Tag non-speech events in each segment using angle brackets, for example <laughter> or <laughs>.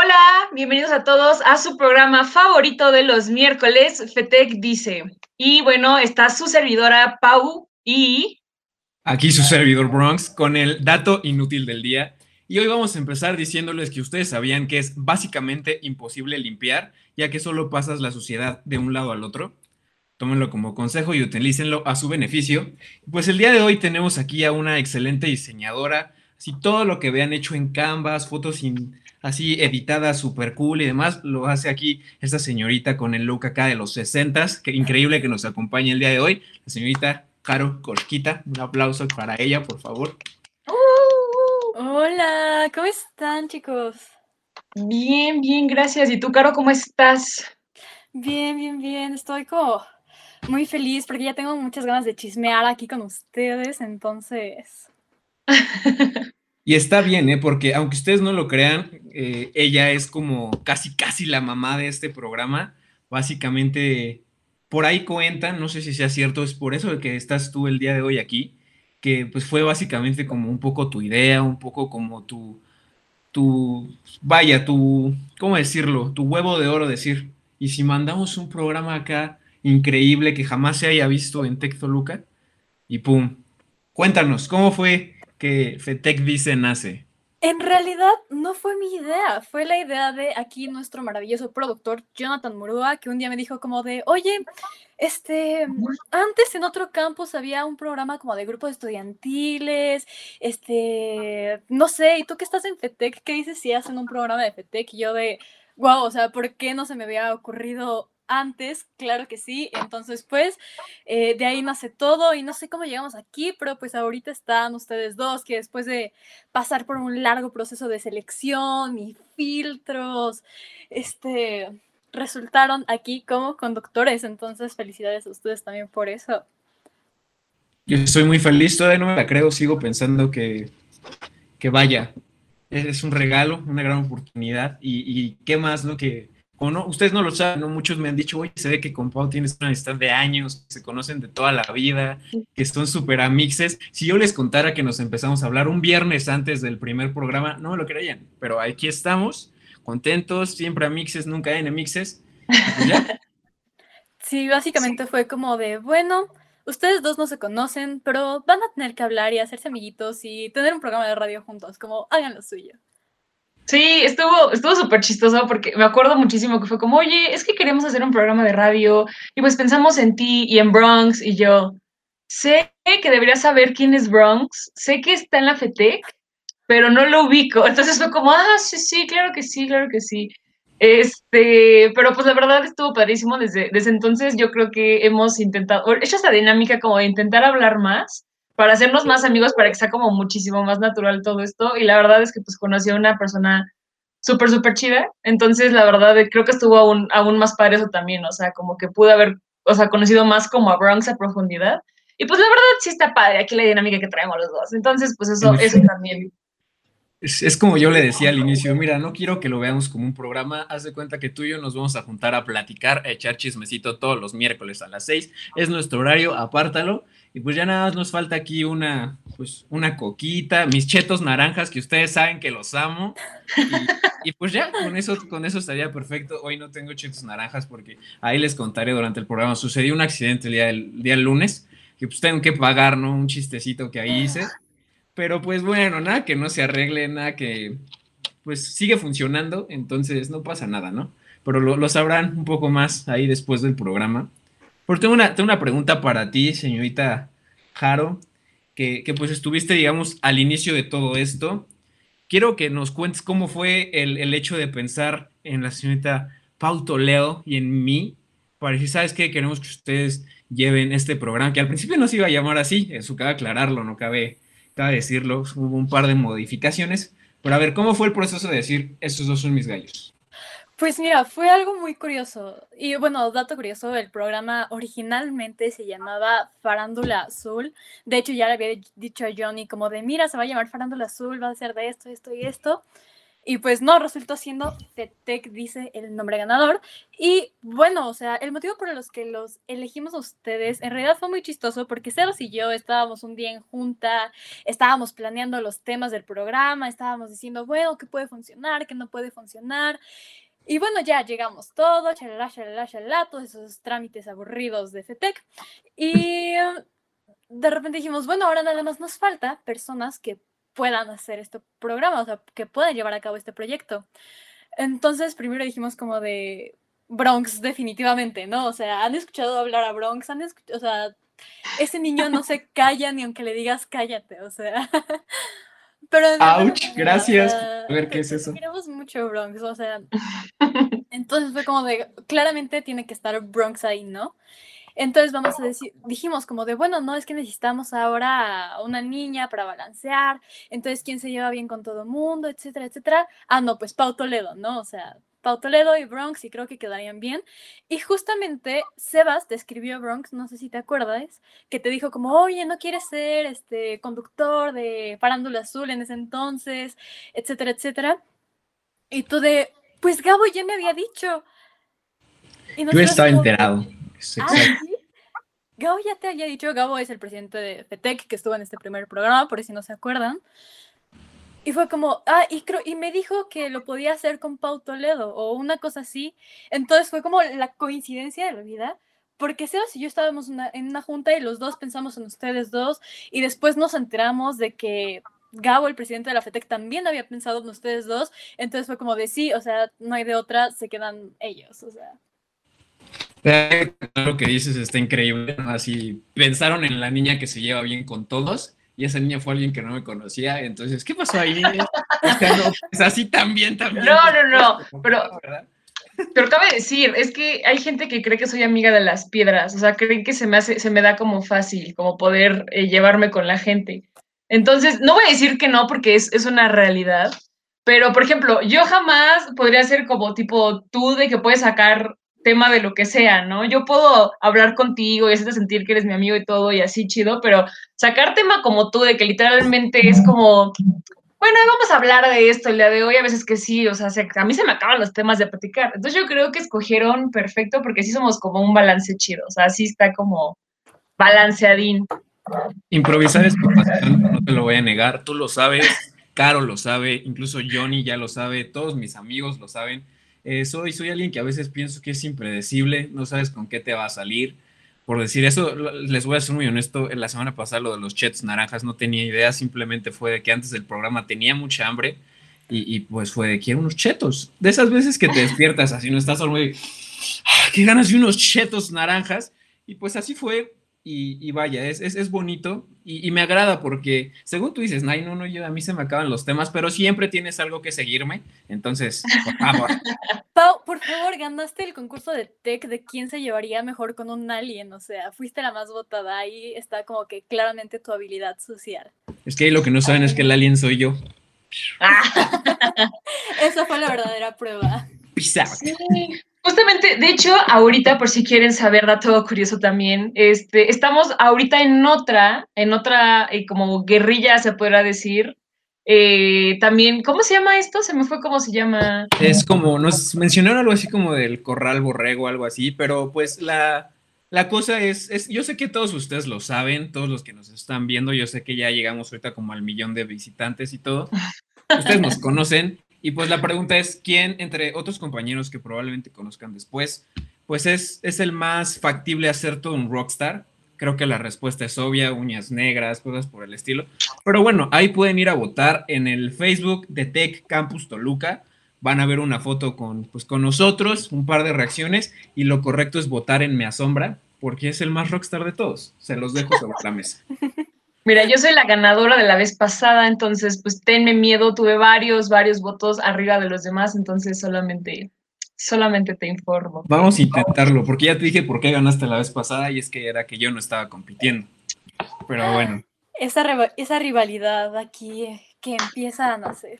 Hola, bienvenidos a todos a su programa favorito de los miércoles, FETEC Dice. Y bueno, está su servidora Pau y... Aquí su servidor Bronx con el dato inútil del día. Y hoy vamos a empezar diciéndoles que ustedes sabían que es básicamente imposible limpiar, ya que solo pasas la suciedad de un lado al otro. Tómenlo como consejo y utilícenlo a su beneficio. Pues el día de hoy tenemos aquí a una excelente diseñadora. Así todo lo que vean hecho en Canvas, fotos sin así editada, súper cool y demás, lo hace aquí esta señorita con el look acá de los 60 que increíble que nos acompañe el día de hoy, la señorita Caro Corquita, un aplauso para ella, por favor. Hola, ¿cómo están chicos? Bien, bien, gracias. ¿Y tú, Caro, cómo estás? Bien, bien, bien, estoy como muy feliz porque ya tengo muchas ganas de chismear aquí con ustedes, entonces... Y está bien, ¿eh? Porque aunque ustedes no lo crean, eh, ella es como casi, casi la mamá de este programa. Básicamente, por ahí cuentan, no sé si sea cierto, es por eso que estás tú el día de hoy aquí, que pues fue básicamente como un poco tu idea, un poco como tu, tu, vaya, tu, ¿cómo decirlo? Tu huevo de oro, decir, y si mandamos un programa acá increíble que jamás se haya visto en Tectoluca, y pum, cuéntanos, ¿cómo fue que FETEC dice nace? En realidad no fue mi idea, fue la idea de aquí nuestro maravilloso productor Jonathan Murúa, que un día me dijo como de, oye, este, antes en otro campus había un programa como de grupos estudiantiles, este, no sé, ¿y tú que estás en FETEC? ¿Qué dices si hacen un programa de FETEC? Y yo de, wow, o sea, ¿por qué no se me había ocurrido antes, claro que sí. Entonces, pues, eh, de ahí nace todo y no sé cómo llegamos aquí, pero pues ahorita están ustedes dos que después de pasar por un largo proceso de selección y filtros, este, resultaron aquí como conductores. Entonces, felicidades a ustedes también por eso. Yo estoy muy feliz, todavía no me la creo, sigo pensando que, que vaya, es un regalo, una gran oportunidad y, qué más, ¿no? Que o no, ustedes no lo saben, ¿no? Muchos me han dicho, oye, se ve que con Pau tienes una amistad de años, se conocen de toda la vida, que son súper amixes. Si yo les contara que nos empezamos a hablar un viernes antes del primer programa, no me lo creían, pero aquí estamos, contentos, siempre amixes, nunca enemixes. <laughs> Sí, básicamente fue como de, bueno, ustedes dos no se conocen, pero van a tener que hablar y hacerse amiguitos y tener un programa de radio juntos, como hagan lo suyo. Sí, estuvo estuvo súper chistoso porque me acuerdo muchísimo que fue como, oye, es que queremos hacer un programa de radio y pues pensamos en ti y en Bronx y yo, sé que deberías saber quién es Bronx, sé que está en la FETEC, pero no lo ubico. Entonces fue como, ah, sí, sí, claro que sí, claro que sí. Este, pero pues la verdad estuvo padrísimo desde, desde entonces. Yo creo que hemos intentado, hecho esta dinámica como de intentar hablar más para hacernos más amigos, para que sea como muchísimo más natural todo esto. Y la verdad es que pues conocí a una persona súper, súper chida. Entonces, la verdad, creo que estuvo aún, aún más padre eso también. O sea, como que pude haber, o sea, conocido más como a Bronx a profundidad. Y pues la verdad sí está padre aquí la dinámica que traemos los dos. Entonces, pues eso, eso también. Es, es, como yo le decía al inicio, mira, no quiero que lo veamos como un programa, haz de cuenta que tú y yo nos vamos a juntar a platicar, a echar chismecito todos los miércoles a las seis, es nuestro horario, apártalo, y pues ya nada más nos falta aquí una, pues una coquita, mis chetos naranjas que ustedes saben que los amo. Y, pues ya, con eso, con eso estaría perfecto. Hoy no tengo chetos naranjas porque ahí les contaré durante el programa. Sucedió un accidente el día del, día del lunes que pues tengo que pagar, ¿no? Un chistecito que ahí hice. Pero pues bueno, nada que no se arregle, nada que pues sigue funcionando, entonces no pasa nada, ¿no? Pero lo, lo sabrán un poco más ahí después del programa. Porque tengo una, tengo una pregunta para ti, señorita Jaro, que, pues estuviste, digamos, al inicio de todo esto. Quiero que nos cuentes cómo fue el, el hecho de pensar en la señorita Pau Toledo y en mí, para decir, ¿sabes qué? Queremos que ustedes lleven este programa, que al principio no se iba a llamar así, eso cabe aclararlo, no cabe, cabe decirlo, hubo un par de modificaciones, pero a ver, ¿cómo fue el proceso de decir, estos dos son mis gallos? Pues mira, fue algo muy curioso. Y bueno, dato curioso, el programa originalmente se llamaba Farándula Azul. De hecho, ya le había dicho a Johnny como de, mira, se va a llamar Farándula Azul, va a ser de esto, esto y esto. Y pues no, resultó siendo FETEC, dice el nombre ganador. Y bueno, o sea, el motivo por los que los elegimos ustedes en realidad fue muy chistoso porque Sebas y yo estábamos un día en junta, estábamos planeando los temas del programa, estábamos diciendo, bueno, qué puede funcionar, qué no puede funcionar. Y bueno, ya llegamos todo, chalala, chalala, chalala, todos esos trámites aburridos de FETEC. Y de repente dijimos, bueno, ahora nada más nos falta personas que puedan hacer este programa, o sea, que puedan llevar a cabo este proyecto. Entonces, primero dijimos como de Bronx, definitivamente, ¿no? O sea, han escuchado hablar a Bronx, han escuchado, o sea, ese niño no se <laughs> calla ni aunque le digas cállate, o sea. <laughs> Pero Ouch, gracias. a ver qué es eso. Queremos mucho Bronx, o sea. <laughs> Entonces fue como de, claramente tiene que estar Bronx ahí, ¿no? Entonces vamos a decir, dijimos como de, bueno, no, es que necesitamos ahora una niña para balancear, entonces quién se lleva bien con todo el mundo, etcétera, etcétera. Ah, no, pues Pau Toledo, ¿no? O sea, Pau Toledo y Bronx y creo que quedarían bien. Y justamente Sebas te escribió Bronx, no sé si te acuerdas, que te dijo como, oye, no quieres ser este conductor de Parándula Azul en ese entonces, etcétera, etcétera. Y tú de, pues Gabo ya me había dicho. Yo estaba enterado. Ah, Gabo ya te había dicho, Gabo es el presidente de FETEC que estuvo en este primer programa, por si no se acuerdan. Y fue como, ah, y, creo, y me dijo que lo podía hacer con Pau Toledo o una cosa así. Entonces fue como la coincidencia de la vida, porque Sebas y yo estábamos en una junta y los dos pensamos en ustedes dos y después nos enteramos de que Gabo, el presidente de la FETEC, también había pensado en ustedes dos. Entonces fue como de sí, o sea, no hay de otra, se quedan ellos, o sea. Lo que dices está increíble. Así pensaron en la niña que se lleva bien con todos y esa niña fue alguien que no me conocía. Entonces, ¿qué pasó ahí? <laughs> Es así también, también. No, no, no. Pero, <laughs> pero cabe decir, es que hay gente que cree que soy amiga de las piedras. O sea, creen que se me hace, se me da como fácil, como poder eh, llevarme con la gente. Entonces, no voy a decir que no, porque es, es una realidad. Pero, por ejemplo, yo jamás podría ser como tipo tú de que puedes sacar tema de lo que sea, ¿no? Yo puedo hablar contigo y hacerte sentir que eres mi amigo y todo y así chido, pero sacar tema como tú, de que literalmente es como, bueno, vamos a hablar de esto el día de hoy, a veces que sí, o sea, a mí se me acaban los temas de platicar. Entonces yo creo que escogieron perfecto porque sí somos como un balance chido, o sea, así está como balanceadín. Improvisar es pasión, no te lo voy a negar, tú lo sabes, Caro lo sabe, incluso Johnny ya lo sabe, todos mis amigos lo saben eh, soy, soy alguien que a veces pienso que es impredecible, no sabes con qué te va a salir. Por decir eso, les voy a ser muy honesto, la semana pasada lo de los chets naranjas no tenía idea, simplemente fue de que antes del programa tenía mucha hambre y, pues fue de quiero unos chetos. De esas veces que te despiertas así, no estás solo muy, ah, qué ganas de unos chetos naranjas. Y pues así fue, y, vaya, es, es, bonito y, me agrada porque, según tú dices, no, no, no, yo, a mí se me acaban los temas, pero siempre tienes algo que seguirme. Entonces, por favor. <laughs> Pau, por favor, ganaste el concurso de tech de quién se llevaría mejor con un alien. O sea, fuiste la más votada. Ahí está como que claramente tu habilidad social. Es que ahí lo que no saben es que el alien soy yo. <laughs> Esa fue la verdadera prueba. Sí. Justamente, de hecho, ahorita, por si quieren saber dato curioso también, este, estamos ahorita en otra, en otra eh, como guerrilla, se podrá decir. Eh, también, ¿cómo se llama esto? Se me fue cómo se llama. Es como, nos mencionaron algo así como del corral borrego, algo así, pero pues la, la cosa es, es, yo sé que todos ustedes lo saben, todos los que nos están viendo, yo sé que ya llegamos ahorita como al millón de visitantes y todo. <laughs> Ustedes nos conocen, y pues la pregunta es, ¿quién, entre otros compañeros que probablemente conozcan después, pues es, es el más factible hacer todo un rockstar? Creo que la respuesta es obvia, uñas negras, cosas por el estilo. Pero bueno, ahí pueden ir a votar en el Facebook de Tech Campus Toluca. Van a ver una foto con, pues, con nosotros, un par de reacciones, y lo correcto es votar en Me Asombra, porque es el más rockstar de todos. Se los dejo sobre la mesa. <laughs> Mira, yo soy la ganadora de la vez pasada, entonces pues tenme miedo, tuve varios, varios votos arriba de los demás, entonces solamente, solamente te informo. Vamos a intentarlo, porque ya te dije por qué ganaste la vez pasada y es que era que yo no estaba compitiendo. Pero bueno. Esa, esa rivalidad aquí que empieza a nacer.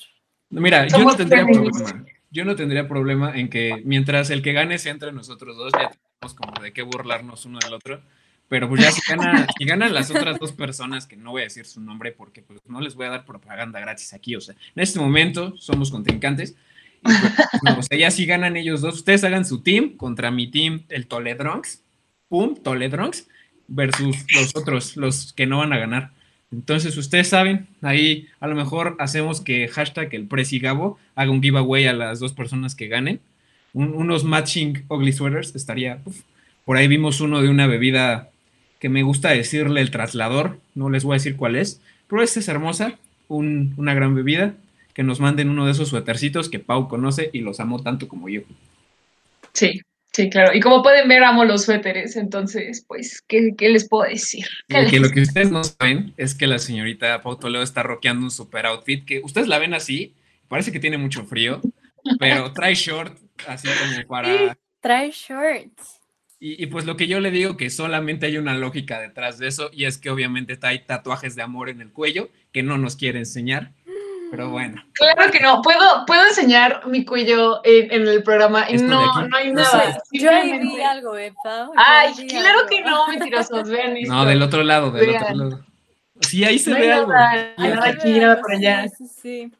Mira, yo no tendría problema. Yo no tendría problema en que mientras el que gane sea entre nosotros dos, ya tenemos como de qué burlarnos uno del otro Pero pues ya si, ganan las otras dos personas, que no voy a decir su nombre porque pues no les voy a dar propaganda gratis aquí, o sea, en este momento somos contrincantes. Y pues, o sea, ya si ganan ellos dos, ustedes hagan su team contra mi team, el Toledronx, pum, Toledronx, versus los otros, los que no van a ganar. Entonces, ustedes saben, ahí a lo mejor hacemos que hashtag el Gabo haga un giveaway a las dos personas que ganen. unos matching ugly sweaters estaría. Por ahí vimos uno de una bebida que me gusta decirle el traslador, no les voy a decir cuál es, pero esta es hermosa, una gran bebida. Que nos manden uno de esos suétercitos que Pau conoce y los amo tanto como yo. Sí, Sí, claro. Y como pueden ver, amo los suéteres. Entonces, pues, ¿qué, les puedo decir? Que lo que ustedes no saben es que la señorita Pau Toledo está rockeando un super outfit que ustedes la ven así, parece que tiene mucho frío, pero trae short, así como para. trae shorts. Y, y, pues lo que yo le digo que solamente hay una lógica detrás de eso y es que obviamente trae tatuajes de amor en el cuello que no nos quiere enseñar pero bueno. Claro que no. Puedo, puedo enseñar mi cuello en, el programa y no, no hay nada. yo ahí vi algo, ¿eh, Ay, claro que no, mentirosos. Vean esto. No, del otro lado, del otro lado. Sí, ahí se ve algo. Nada, nada aquí, nada por allá. Sí,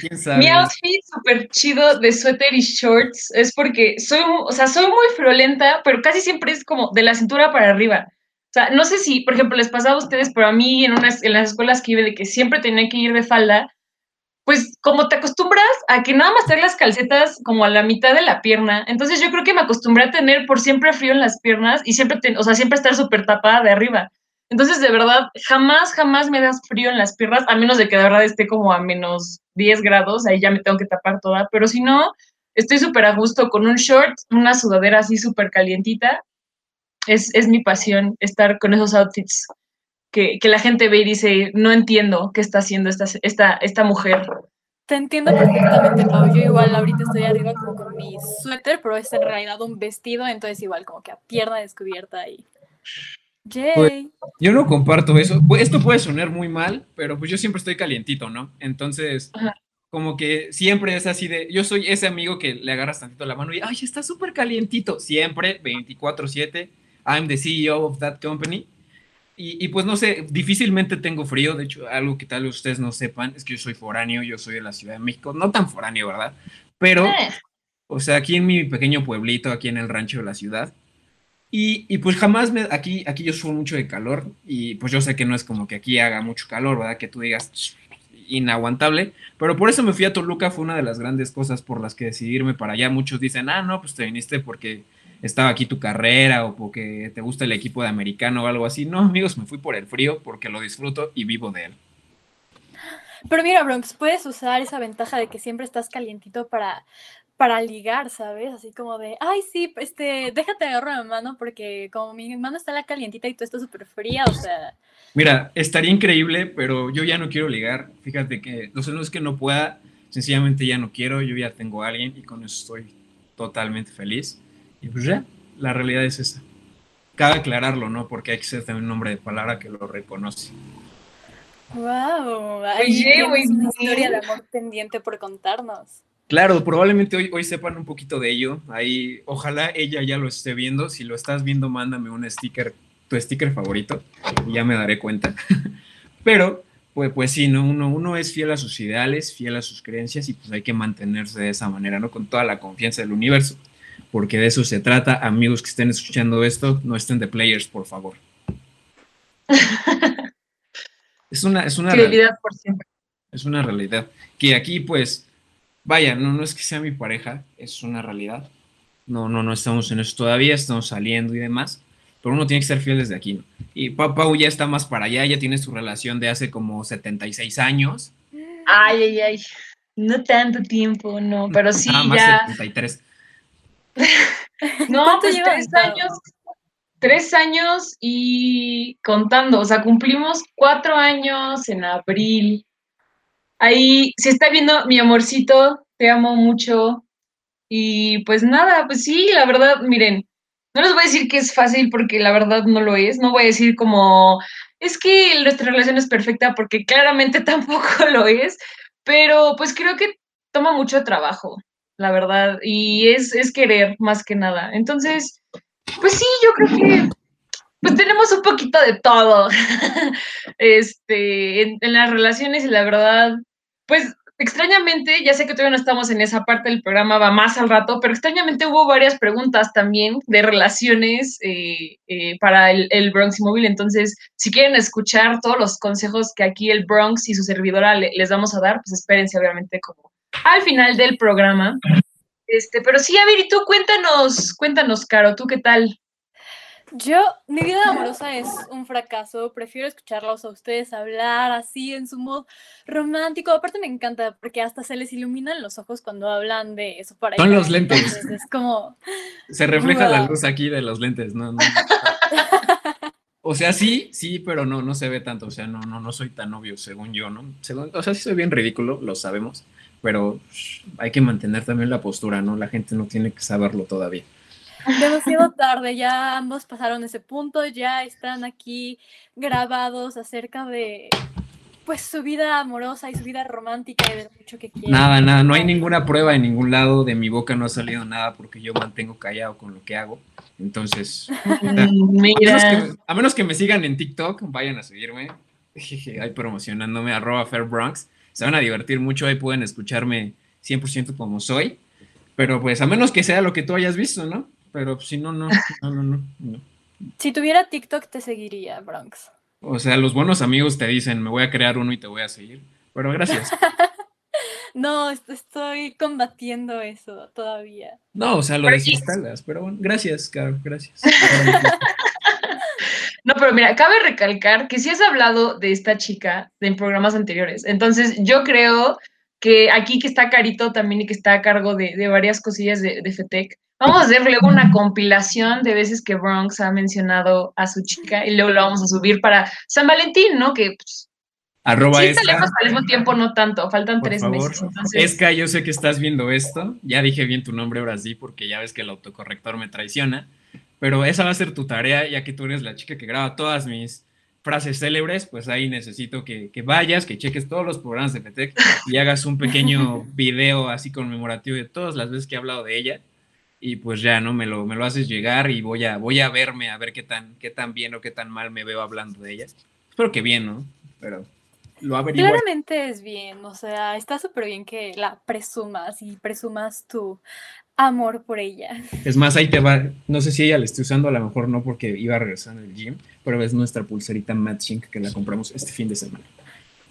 ¿Quién <laughs> sabe? Mi outfit súper chido de suéter y shorts es porque soy, o sea, soy muy friolenta, pero casi siempre es como de la cintura para arriba. O sea, no sé si, por ejemplo, les pasaba a ustedes, pero a mí en, unas, en las escuelas que iba de que siempre tenía que ir de falda, pues como te acostumbras a que nada más traer las calcetas como a la mitad de la pierna, entonces yo creo que me acostumbré a tener por siempre frío en las piernas y siempre, o sea, siempre estar súper tapada de arriba. Entonces, de verdad, jamás, jamás me das frío en las piernas, a menos de que de verdad esté como a menos 10 grados, ahí ya me tengo que tapar toda, pero si no, estoy súper a gusto con un short, una sudadera así súper calientita. Es, es mi pasión estar con esos outfits que, la gente ve y dice, no entiendo qué está haciendo esta, esta, esta mujer. Te entiendo perfectamente, Pau. Yo igual ahorita estoy arriba como con mi suéter, pero es en realidad un vestido, entonces igual como que a pierna descubierta y... Pues, yo no comparto eso. Esto puede sonar muy mal, pero pues yo siempre estoy calientito, ¿no? Entonces, como que siempre es así de, yo soy ese amigo que le agarras tantito la mano y, ay, está súper calientito. Siempre, 24/7, I'm the CEO of that company. Y, pues no sé, difícilmente tengo frío. De hecho, algo que tal vez ustedes no sepan es que yo soy foráneo, yo soy de la Ciudad de México. No tan foráneo, ¿verdad? Pero, eh. o sea, aquí en mi pequeño pueblito, aquí en el rancho de la ciudad. Y, pues jamás me. Aquí, aquí yo sufro mucho de calor. Y pues yo sé que no es como que aquí haga mucho calor, ¿verdad? Que tú digas inaguantable. Pero por eso me fui a Toluca. Fue una de las grandes cosas por las que decidí irme para allá. Muchos dicen, ah, no, pues te viniste porque estaba aquí tu carrera o porque te gusta el equipo de americano o algo así. No, amigos, me fui por el frío porque lo disfruto y vivo de él. Pero mira, Bronx, puedes usar esa ventaja de que siempre estás calientito para, para ligar, ¿sabes? Así como de, ay, sí, este, déjate agarro la mano porque como mi mano está la calientita y tú estás súper fría, o sea... Mira, estaría increíble, pero yo ya no quiero ligar. Fíjate que no es que no pueda, sencillamente ya no quiero, yo ya tengo a alguien y con eso estoy totalmente feliz. Y pues ya, la realidad es esa. Cabe aclararlo, ¿no? Porque hay que ser también un nombre de palabra que lo reconoce. ¡Wow! Oye, una historia de amor pendiente por contarnos. Claro, probablemente hoy, hoy sepan un poquito de ello. Ahí, ojalá ella ya lo esté viendo. Si lo estás viendo, mándame un sticker, tu sticker favorito, y ya me daré cuenta. <laughs> Pero, pues, pues sí, ¿no? Uno, uno es fiel a sus ideales, fiel a sus creencias, y pues hay que mantenerse de esa manera, ¿no? Con toda la confianza del universo porque de eso se trata. Amigos que estén escuchando esto, no estén de players, por favor. <laughs> es una, es una realidad por siempre. Es una realidad. Que aquí, pues, vaya, no, no es que sea mi pareja, es una realidad. No, no, no estamos en eso todavía, estamos saliendo y demás. Pero uno tiene que ser fiel desde aquí, ¿no? Y Pau ya está más para allá, ya tiene su relación de hace como 76 años. Ay, ay, ay. No tanto tiempo, no, <laughs> pero sí ah, más ya. 73. <laughs> no, pues tres años, tres años y contando, o sea, cumplimos cuatro años en abril. Ahí, si está viendo mi amorcito, te amo mucho. Y pues nada, pues sí, la verdad, miren, no les voy a decir que es fácil porque la verdad no lo es. No voy a decir como, es que nuestra relación es perfecta porque claramente <laughs> tampoco lo es. Pero pues creo que toma mucho trabajo la verdad, y es, es querer más que nada. Entonces, pues sí, yo creo que pues tenemos un poquito de todo. <laughs> este, en, en las relaciones y la verdad, pues extrañamente, ya sé que todavía no estamos en esa parte del programa, va más al rato, pero extrañamente hubo varias preguntas también de relaciones eh, eh, para el, el, Bronx Móvil. Entonces, si quieren escuchar todos los consejos que aquí el Bronx y su servidora le, les vamos a dar, pues espérense, obviamente, como al final del programa. Este, pero sí, a ver, y tú cuéntanos, cuéntanos, Caro, ¿tú qué tal? Yo, mi vida amorosa es un fracaso. Prefiero escucharlos a ustedes hablar así en su modo romántico. Aparte me encanta porque hasta se les iluminan los ojos cuando hablan de eso para Son los lentes. Entonces, es como Se refleja Wow. la luz aquí de los lentes, no, no. <laughs> O sea, sí, sí, pero no, no se ve tanto. O sea, no, no, no soy tan obvio, según yo, ¿no? Según- o sea, sí soy bien ridículo, lo sabemos, pero hay que mantener también la postura, ¿no? La gente no tiene que saberlo todavía. Demasiado tarde. Ya ambos pasaron ese punto. Ya están aquí grabados acerca de pues su vida amorosa y su vida romántica y de mucho que quieren. Nada, nada, no hay ninguna prueba en ningún lado, de mi boca no ha salido nada porque yo mantengo callado con lo que hago. Entonces, a menos, Mira, que, a menos que me sigan en TikTok, vayan a seguirme, <laughs> ahí promocionándome, arroba Fairbronx, se van a divertir mucho, ahí pueden escucharme 100% como soy, pero pues a menos que sea lo que tú hayas visto, ¿no? Pero si no, <laughs> no, no, no, no. Si tuviera TikTok te seguiría, Bronx. O sea, los buenos amigos te dicen, me voy a crear uno y te voy a seguir, pero gracias. <laughs> No, est- estoy combatiendo eso todavía. No, o sea, lo Pero- desinstalas, pero bueno, gracias, Caro, gracias. <laughs> No, pero mira, cabe recalcar que sí has hablado de esta chica en programas anteriores. Entonces, yo creo que aquí que está Carito también y que está a cargo de, de varias cosillas de, de FETEC, vamos a hacer luego una compilación de veces que Bronx ha mencionado a su chica y luego lo vamos a subir para San Valentín, ¿no? Que pues, Arroba sí Esca, lejos, al mismo tiempo no tanto, faltan por tres favor. meses. Entonces, Esca, yo sé que estás viendo esto. Ya dije bien tu nombre ahora sí, porque ya ves que el autocorrector me traiciona. Pero esa va a ser tu tarea, ya que tú eres la chica que graba todas mis frases célebres. Pues ahí necesito que, que vayas, que cheques todos los programas de FETEC y hagas un pequeño <laughs> video así conmemorativo de todas las veces que he hablado de ella. Y pues ya, ¿no? Me lo, me lo haces llegar y voy a, voy a verme a ver qué tan, qué tan bien o qué tan mal me veo hablando de ella. Espero que bien, ¿no? Pero lo averiguo. Claramente es bien, o sea, está súper bien que la presumas y presumas tu amor por ella. <laughs> Es más, ahí te va. No sé si ella la esté usando, a lo mejor no porque iba a regresar en el gym, pero es nuestra pulserita Matching que la compramos este fin de semana.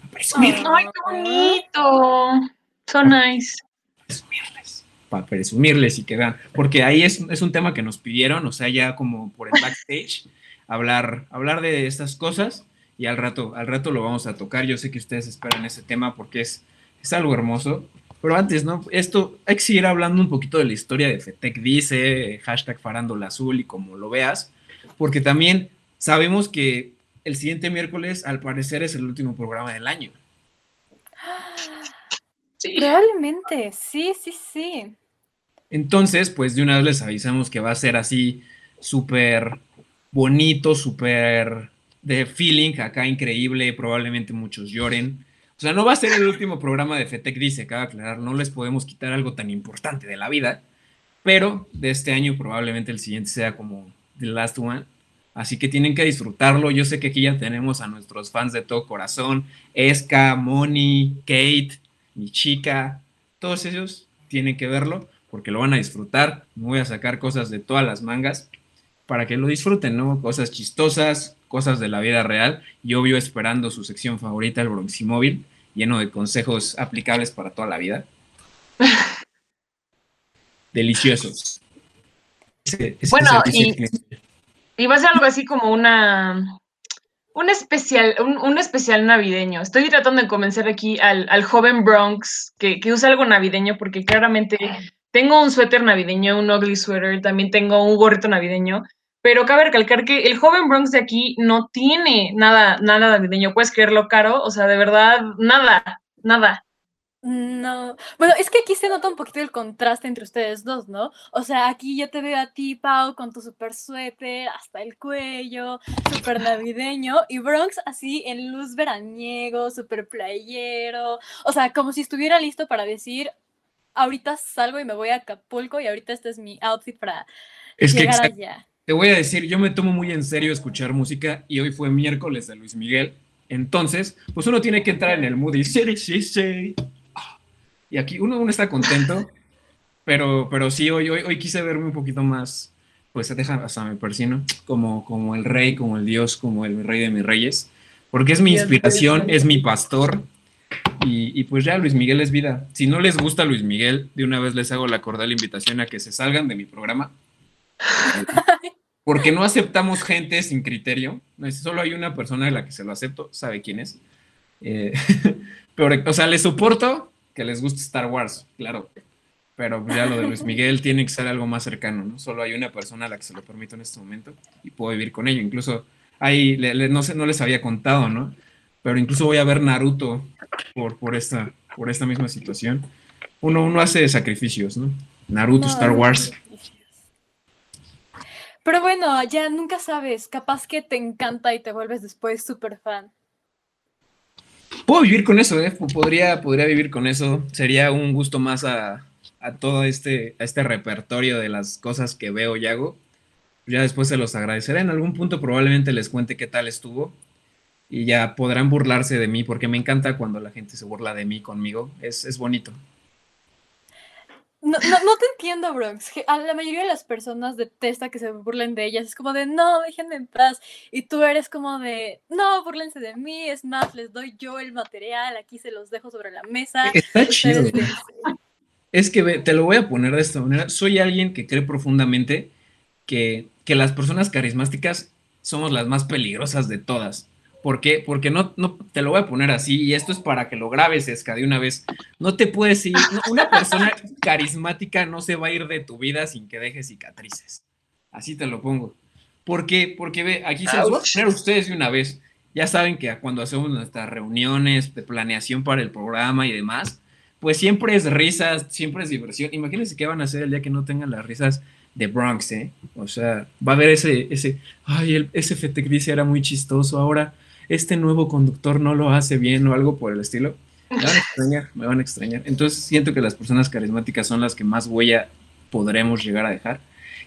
A ¡Ay, qué bonito! So nice. presumirles, para presumirles y que vean. Porque ahí es, es un tema que nos pidieron, o sea, ya como por el backstage, hablar, hablar de estas cosas y al rato, al rato lo vamos a tocar. Yo sé que ustedes esperan ese tema porque es, es algo hermoso. Pero antes, ¿no? Esto, hay que seguir hablando un poquito de la historia de FETEC Dice, hashtag Farándula Azul y como lo veas, porque también sabemos que el siguiente miércoles, al parecer, es el último programa del año. <gasps> Sí. Probablemente, sí, sí, sí. Entonces, pues de una vez les avisamos que va a ser así súper bonito, súper de feeling, acá increíble, probablemente muchos lloren. O sea, no va a ser el último programa de FETEC Dice, cabe aclarar, no les podemos quitar algo tan importante de la vida, pero de este año probablemente el siguiente sea como The Last One. Así que tienen que disfrutarlo. Yo sé que aquí ya tenemos a nuestros fans de todo corazón, Esca, Moni, Kate, mi chica, todos ellos tienen que verlo porque lo van a disfrutar. Me voy a sacar cosas de todas las mangas para que lo disfruten, ¿no? Cosas chistosas, cosas de la vida real y obvio esperando su sección favorita, el Bronximóvil, lleno de consejos aplicables para toda la vida. <laughs> Deliciosos. Ese- ese Bueno, y-. Y va a ser algo así como una un especial, un, un especial navideño. Estoy tratando de convencer aquí al, al joven Bronx que, que use algo navideño, porque claramente tengo un suéter navideño, un ugly sweater, también tengo un gorrito navideño, pero cabe recalcar que el joven Bronx de aquí no tiene nada, nada navideño. ¿Puedes creerlo, Caro? O sea, de verdad, nada, nada. No, bueno, es que aquí se nota un poquito el contraste entre ustedes dos, ¿no? O sea, aquí yo te veo a ti, Pau, con tu super suéter hasta el cuello, súper navideño, y Bronx así en luz veraniego, súper playero, o sea, como si estuviera listo para decir, ahorita salgo y me voy a Acapulco y ahorita este es mi outfit para Es que llegar exact- allá. te voy a decir, yo me tomo muy en serio escuchar música y hoy fue miércoles de Luis Miguel. Entonces, pues uno tiene que entrar en el mood y sí, sí, sí. Y aquí uno, uno está contento, <laughs> pero, pero sí, hoy, hoy, hoy quise verme un poquito más, pues se deja hasta me persino, como, como el rey, como el dios, como el rey de mis reyes, porque es mi inspiración, es mi pastor. Y, pues ya Luis Miguel es vida. Si no les gusta Luis Miguel, de una vez les hago la cordial invitación a que se salgan de mi programa. Porque no aceptamos gente sin criterio. Solo hay una persona de la que se lo acepto, sabe quién es. Eh, <laughs> pero, o sea, les soporto que les guste Star Wars, claro. Pero ya lo de Luis Miguel tiene que ser algo más cercano, ¿no? Solo hay una persona a la que se lo permito en este momento y puedo vivir con ello. Incluso ahí, no, sé, no les había contado, ¿no? Pero incluso voy a ver Naruto por, por, esta, por esta misma situación. Uno, uno hace sacrificios, ¿no? Naruto, Star Wars. Pero bueno, ya nunca sabes, capaz que te encanta y te vuelves después súper fan. Puedo vivir con eso, ¿eh? Podría, podría vivir con eso. Sería un gusto más a, todo este, a este repertorio de las cosas que veo y hago. Ya después se los agradeceré. En algún punto probablemente les cuente qué tal estuvo. Y ya podrán burlarse de mí, porque me encanta cuando la gente se burla de mí conmigo. Es, es bonito. No, no, te entiendo, Bronx. A la mayoría de las personas detesta que se burlen de ellas. Es como de, no, déjenme en paz. Y tú eres como de, no, burlense de mí. Es más, les doy yo el material. Aquí se los dejo sobre la mesa. Está chido. Es que te lo voy a poner de esta manera. Soy alguien que cree profundamente que, que las personas carismáticas somos las más peligrosas de todas. ¿Por qué? Porque no, no, te lo voy a poner así, y esto es para que lo grabes, Esca, de una vez. No te puedes ir, una persona <laughs> carismática no se va a ir de tu vida sin que deje cicatrices. Así te lo pongo. ¿Por qué? Porque ve, aquí se los voy a poner ustedes de una vez. Ya saben que cuando hacemos nuestras reuniones de planeación para el programa y demás, pues siempre es risas, siempre es diversión. Imagínense qué van a hacer el día que no tengan las risas de Bronx, ¿eh? O sea, va a haber ese, ese, ay, el, ese dice era muy chistoso, ahora este nuevo conductor no lo hace bien o algo por el estilo, me van a extrañar, me van a extrañar. Entonces siento que las personas carismáticas son las que más huella podremos llegar a dejar.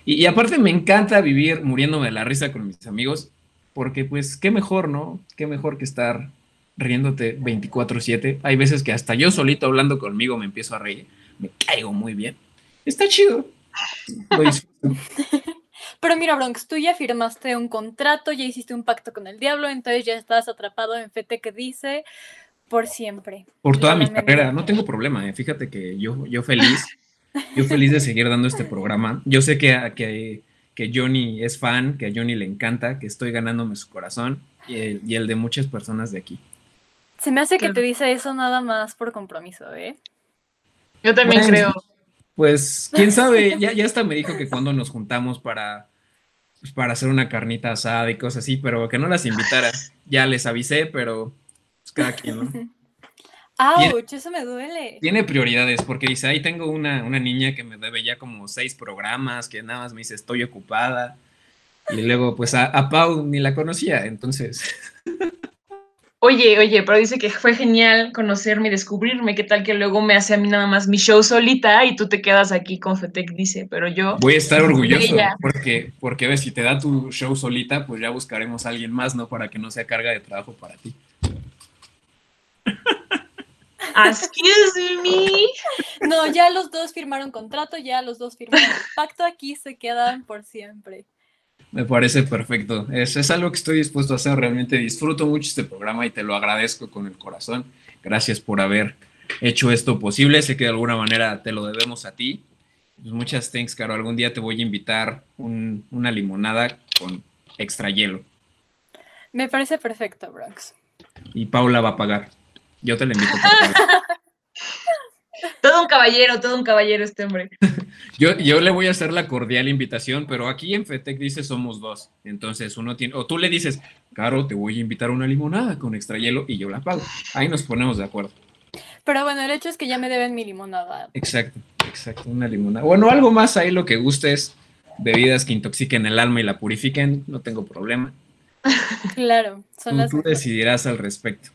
Y, aparte me encanta vivir muriéndome de la risa con mis amigos, porque pues qué mejor, ¿no? Qué mejor que estar riéndote 24/7. Hay veces que hasta yo solito hablando conmigo me empiezo a reír, me caigo muy bien. Está chido. <laughs> Pero mira, Bronx, tú ya firmaste un contrato, ya hiciste un pacto con el diablo, entonces ya estás atrapado en Fete que dice por siempre. Por toda mi carrera, no tengo problema, ¿eh? fíjate que yo, yo feliz, yo feliz de seguir dando este programa. Yo sé que, que, que Johnny es fan, que a Johnny le encanta, que estoy ganándome su corazón y el, de muchas personas de aquí. Se me hace que te dice eso nada más por compromiso, ¿eh? Yo también creo. Pues, quién sabe, ya, ya <laughs> hasta me dijo que cuando nos juntamos para, pues, para hacer una carnita asada y cosas así, pero que no las invitara. Ya les avisé, pero pues cada quien, ¿no? <laughs> ¡Auch! Eso me duele. Tiene prioridades, porque dice, ahí tengo una, una niña que me debe ya como seis programas, que nada más me dice, estoy ocupada. Y luego, pues a, a Pau ni la conocía, entonces. <laughs> Oye, oye, pero dice que fue genial conocerme y descubrirme. ¿Qué tal que luego me hace a mí nada más mi show solita y tú te quedas aquí con Fetec? Dice, pero yo. Voy a estar <laughs> orgulloso porque, porque ves, si te da tu show solita, pues ya buscaremos a alguien más, ¿no? Para que no sea carga de trabajo para ti. Excuse me. No, ya los dos firmaron contrato, ya los dos firmaron el pacto, aquí se quedan por siempre. Me parece perfecto. Es, es algo que estoy dispuesto a hacer. Realmente disfruto mucho este programa y te lo agradezco con el corazón. Gracias por haber hecho esto posible. Sé que de alguna manera te lo debemos a ti. Pues muchas thanks, Caro. Algún día te voy a invitar una limonada con extra hielo. Me parece perfecto, Bronx. Y Paula va a pagar. Yo te la invito. <laughs> todo un caballero, todo un caballero este hombre. <laughs> yo, yo le voy a hacer la cordial invitación, pero aquí en FETEC dice somos dos. Entonces uno tiene, o tú le dices, Caro, te voy a invitar a una limonada con extra hielo y yo la pago. Ahí nos ponemos de acuerdo. Pero bueno, el hecho es que ya me deben mi limonada. Exacto, exacto, una limonada. Bueno, algo más ahí, lo que gustes, bebidas que intoxiquen el alma y la purifiquen, no tengo problema. <laughs> Claro, son tú, las tú decidirás al respecto.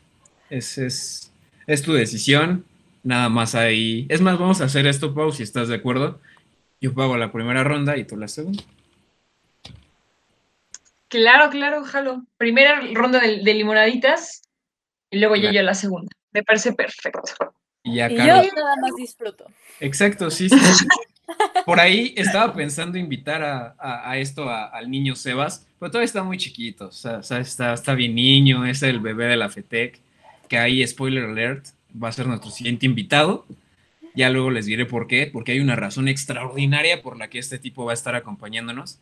Es, es, es tu decisión Nada más ahí. Es más, vamos a hacer esto, Pau, si estás de acuerdo. Yo pago la primera ronda y tú la segunda. Claro, claro, jalo. Primera ronda de, de limonaditas y luego ya Claro. yo la segunda. Me parece perfecto. Y yo nada más disfruto. Exacto, sí. <laughs> Por ahí estaba pensando invitar a, a- a esto a- al niño Sebas, pero todavía está muy chiquito, o sea, o sea, está, está bien niño, es el bebé de la FETEC, que ahí, spoiler alert, va a ser nuestro siguiente invitado. Ya luego les diré por qué, porque hay una razón extraordinaria por la que este tipo va a estar acompañándonos.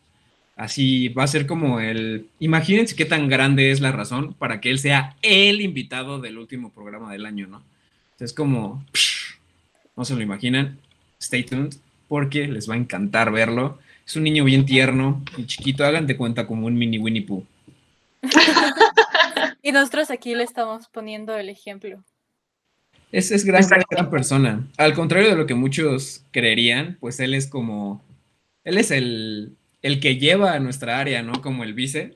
Así va a ser como el... Imagínense qué tan grande es la razón para que él sea el invitado del último programa del año, ¿no? Es como... No se lo imaginan. Stay tuned porque les va a encantar verlo. Es un niño bien tierno y chiquito. Hagan de cuenta como un mini Winnie Pooh. <laughs> Y nosotros aquí le estamos poniendo el ejemplo. Es, es gran, gran, persona. Al contrario de lo que muchos creerían, pues él es como... Él es el, el que lleva a nuestra área, ¿no? Como el vice.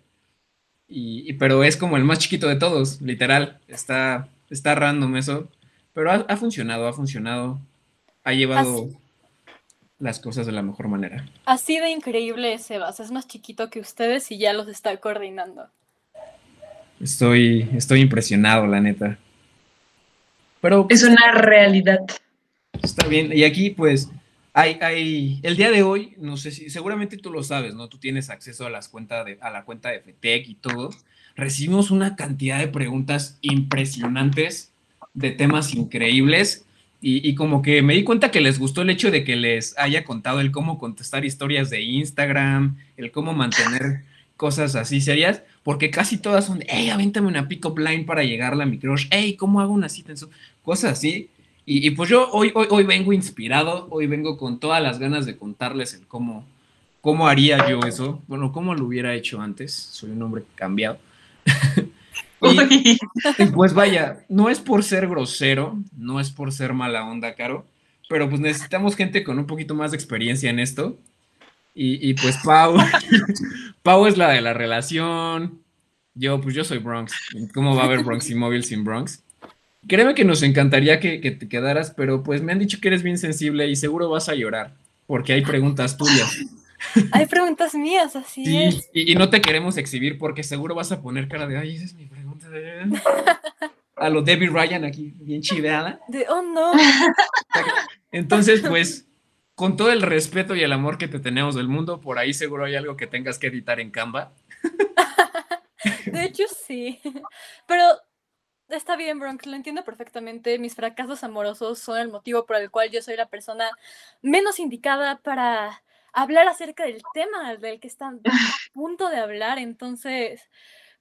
Y, y- pero es como el más chiquito de todos, literal. Está, está random eso. Pero ha, ha funcionado, ha funcionado. Ha llevado las cosas de la mejor manera. Así de increíble es Sebas. Es más chiquito que ustedes y ya los está coordinando. Estoy, estoy impresionado, la neta. Pero Es una realidad. está bien. Y aquí, pues, hay, hay, el día de hoy, no sé si, seguramente tú lo sabes, ¿no? Tú tienes acceso a las cuentas de, a la cuenta de FTEC y todo. Recibimos una cantidad de preguntas impresionantes de temas increíbles. Y, y como que me di cuenta que les gustó el hecho de que les haya contado el cómo contestar historias de Instagram, el cómo mantener cosas así serias, porque casi todas son de, hey, avéntame una pick-up line para llegarle a mi crush, hey, ¿cómo hago una cita en su...? Cosas así. Y, y pues yo hoy, hoy, hoy vengo inspirado, hoy vengo con todas las ganas de contarles el cómo, cómo haría yo eso, bueno, cómo lo hubiera hecho antes, soy un hombre cambiado. <laughs> Y- y pues vaya, no es por ser grosero, no es por ser mala onda, Caro, pero pues necesitamos gente con un poquito más de experiencia en esto. Y, y pues Pau, <laughs> Pau es la de la relación. Yo, pues yo soy Bronx. ¿Cómo va a haber Bronx y móvil sin Bronx? Créeme que nos encantaría que, que te quedaras, pero pues me han dicho que eres bien sensible y seguro vas a llorar, porque hay preguntas tuyas. Hay preguntas mías, así Sí, es. y, y no te queremos exhibir porque seguro vas a poner cara de, ay, esa es mi pregunta. <laughs> A lo Debbie Ryan aquí, bien chiveada. De, oh no. Entonces, pues, con todo el respeto y el amor que te tenemos del mundo, por ahí seguro hay algo que tengas que editar en Canva. <laughs> De hecho, sí. Pero está bien, Bronx, lo entiendo perfectamente. Mis fracasos amorosos son el motivo por el cual yo soy la persona menos indicada para hablar acerca del tema del que están a punto de hablar. Entonces,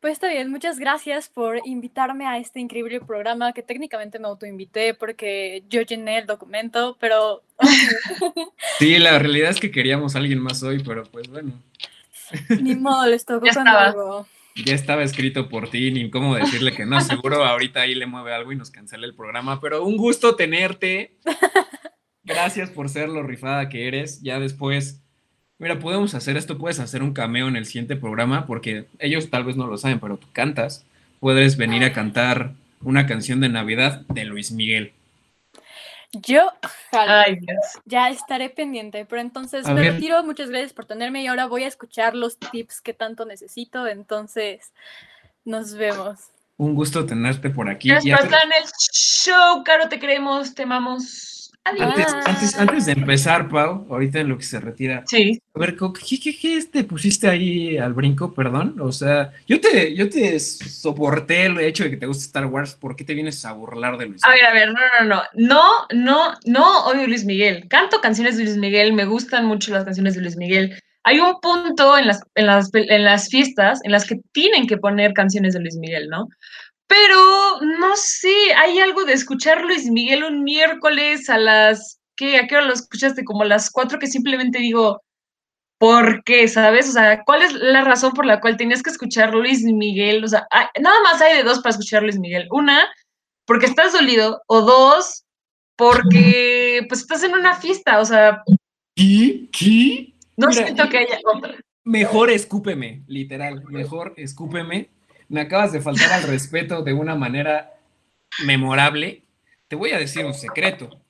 pues está bien. Muchas gracias por invitarme a este increíble programa que técnicamente me autoinvité porque yo llené el documento, pero <laughs> Sí, la realidad es que queríamos a alguien más hoy, pero pues bueno, ni <laughs> modo, les tocó estaba. conmigo. ya estaba escrito por ti, ni cómo decirle que no, seguro ahorita ahí le mueve algo y nos cancela el programa, pero un gusto tenerte. <laughs> Gracias por ser lo rifada que eres. Ya después, mira, podemos hacer esto, puedes hacer un cameo en el siguiente programa, porque ellos tal vez no lo saben, pero tú cantas. Puedes venir a cantar una canción de Navidad de Luis Miguel. Yo. Ay, Dios. Ya estaré pendiente, pero entonces A me ver. retiro. Muchas gracias por tenerme y ahora voy a escuchar los tips que tanto necesito. Entonces, nos vemos. Un gusto tenerte por aquí. Gracias por estar en el show, Caro, te queremos, te amamos. Antes, antes- antes de empezar, Pau, ahorita en lo que se retira, Sí. A ver, ¿qué, qué, qué te pusiste ahí al brinco, perdón? O sea, yo te, yo te soporté el hecho de que te gusta Star Wars. ¿Por qué te vienes a burlar de Luis? A ver, a ver, no, no, no. No, no, no odio Luis Miguel. Canto canciones de Luis Miguel, me gustan mucho las canciones de Luis Miguel. Hay un punto en las, en las, en las fiestas en las que tienen que poner canciones de Luis Miguel, ¿no? Pero no sé, hay algo de escuchar Luis Miguel un miércoles a las, ¿qué? ¿A qué hora lo escuchaste? Como a las cuatro que simplemente digo, ¿por qué? ¿Sabes? O sea, ¿cuál es la razón por la cual tenías que escuchar Luis Miguel? O sea, hay- nada más hay de dos para escuchar Luis Miguel. Una, porque estás dolido, o dos, porque pues estás en una fiesta, o sea, ¿Qué? ¿Qué? no Mira, siento que haya otra. Mejor escúpeme, literal. Mejor escúpeme. Me acabas de faltar al respeto de una manera memorable. Te voy a decir un secreto.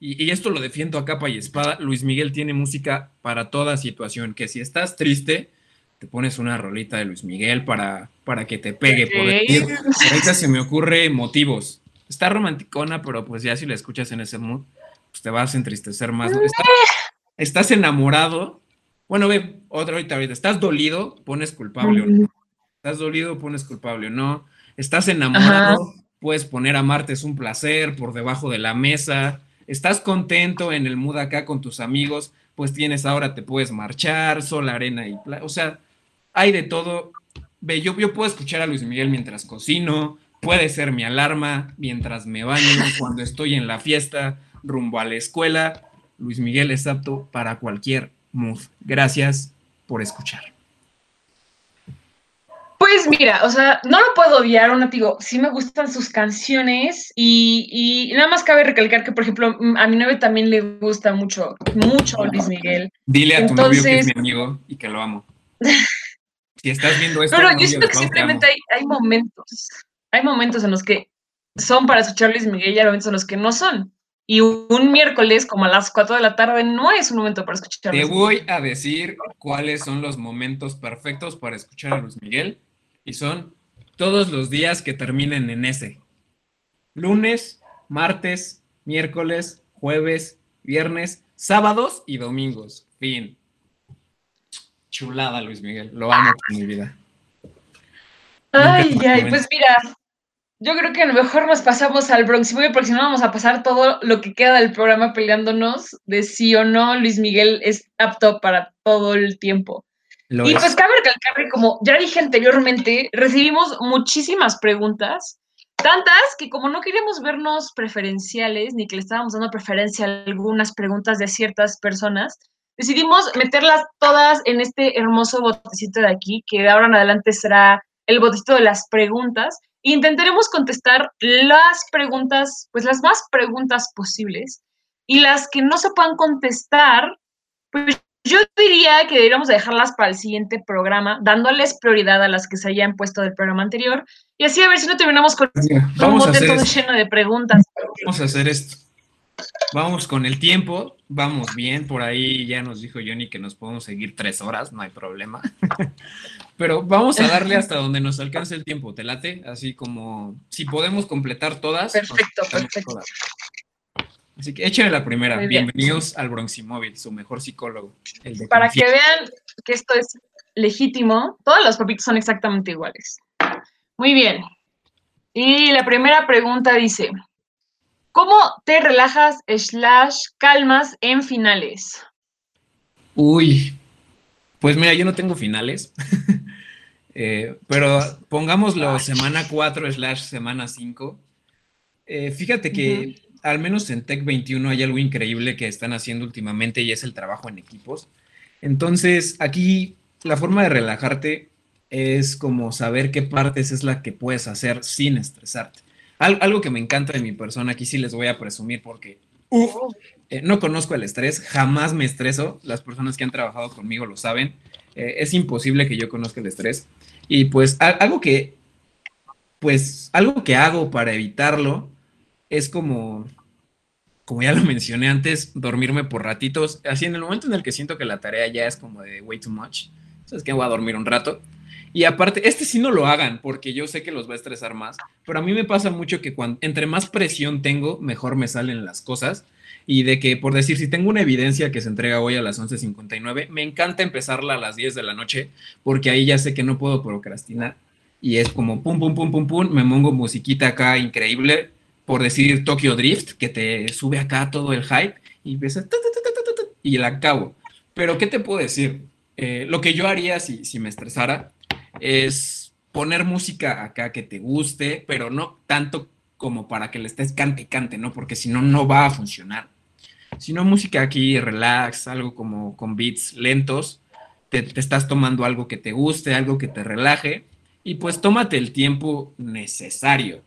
Y, y esto lo defiendo a capa y espada. Luis Miguel tiene música para toda situación. Que si estás triste, te pones una rolita de Luis Miguel para, para que te pegue. Por decir, ahorita se me ocurre motivos. Está romanticona, pero pues ya si la escuchas en ese mood, pues te vas a entristecer más. estás enamorado. Bueno, ve, otra ahorita, ahorita. Estás dolido, pones culpable o no. Estás dolido, pones culpable o no. Estás enamorado, puedes poner amarte es un placer por debajo de la mesa. Estás contento en el mood acá con tus amigos, pues tienes ahora, te puedes marchar, sol, arena y o sea, hay de todo. Ve, yo, yo puedo escuchar a Luis Miguel mientras cocino, puede ser mi alarma mientras me baño, <laughs> cuando estoy en la fiesta, rumbo a la escuela. Luis Miguel es apto para cualquier mood. Gracias por escuchar. Pues mira, o sea, no lo puedo odiar, un digo, sí me gustan sus canciones y, nada más cabe recalcar que, por ejemplo, mm, a mi novio también le gusta mucho, mucho Luis Miguel. Dile a tu novio que es mi amigo y que lo amo. <laughs> si estás viendo esto. Pero yo siento que simplemente hay, hay, momentos, hay momentos en los que son para escuchar Luis Miguel y hay momentos en los que no son. Y un miércoles como a las 4 de la tarde no es un momento para escuchar. Te voy a decir cuáles son los momentos perfectos para escuchar a Luis Miguel y son todos los días que terminen en ese. Lunes, martes, miércoles, jueves, viernes, sábados y domingos. Fin. Chulada, Luis Miguel. Lo amo con mi vida. Ay, ay, pues mira, yo creo que a lo mejor nos pasamos al Bronx porque si no vamos a pasar todo lo que queda del programa peleándonos de si o no Luis Miguel es apto para todo el tiempo y pues cabe recalcar que, como ya dije anteriormente, recibimos muchísimas preguntas, tantas que como no queríamos vernos preferenciales, ni que le estábamos dando preferencia a algunas preguntas de ciertas personas, decidimos meterlas todas en este hermoso botecito de aquí, que de ahora en adelante será el botecito de las preguntas. E intentaremos contestar las preguntas, pues las más preguntas posibles. Y las que no se puedan contestar, pues yo diría que deberíamos dejarlas para el siguiente programa, dándoles prioridad a las que se hayan puesto del programa anterior. Y así a ver si no terminamos con un bote todo lleno de preguntas. Vamos a hacer esto. Vamos con el tiempo, vamos bien, por ahí ya nos dijo Johnny que nos podemos seguir tres horas, no hay problema. <laughs> Pero vamos a darle hasta donde nos alcance el tiempo, ¿te late? Así como si podemos completar todas. Perfecto, perfecto. Así que échenle la primera. Bienvenidos al Bronximóvil, su mejor psicólogo. Para que vean que esto es legítimo, todas las papitas son exactamente iguales. Muy bien. Y la primera pregunta dice, ¿cómo te relajas slash calmas en finales? Uy, pues mira, yo no tengo finales, <laughs> eh, pero pongámoslo semana 4 slash semana 5. Eh, fíjate que al menos en Tech 21 hay algo increíble que están haciendo últimamente y es el trabajo en equipos. Entonces, aquí la forma de relajarte es como saber qué partes es la que puedes hacer sin estresarte. algo que me encanta de mi persona, aquí sí les voy a presumir porque eh, no conozco el estrés, jamás me estreso, las personas que han trabajado conmigo lo saben, eh, es imposible que yo conozca el estrés. Y pues algo que, pues algo que hago para evitarlo es como, como ya lo mencioné antes, dormirme por ratitos. Así en el momento en el que siento que la tarea ya es como de way too much, sabes que voy a dormir un rato. Y aparte, este sí no lo hagan porque yo sé que los va a estresar más, pero a mí me pasa mucho que cuando, entre más presión tengo, mejor me salen las cosas. Y de que, por decir, si tengo una evidencia que se entrega hoy a las 11.59, me encanta empezarla a las 10 de la noche porque ahí ya sé que no puedo procrastinar. Y es como pum, pum, pum, pum, pum, me pongo musiquita acá increíble, por decir Tokyo Drift, que te sube acá todo el hype y empieza y la acabo. Pero, ¿qué te puedo decir? Eh, lo que yo haría si, si me estresara es poner música acá que te guste, pero no tanto como para que le estés cante y cante, ¿no? Porque si no, no va a funcionar. Sino música aquí, relax, algo como con beats lentos, te, estás tomando algo que te guste, algo que te relaje, y pues tómate el tiempo necesario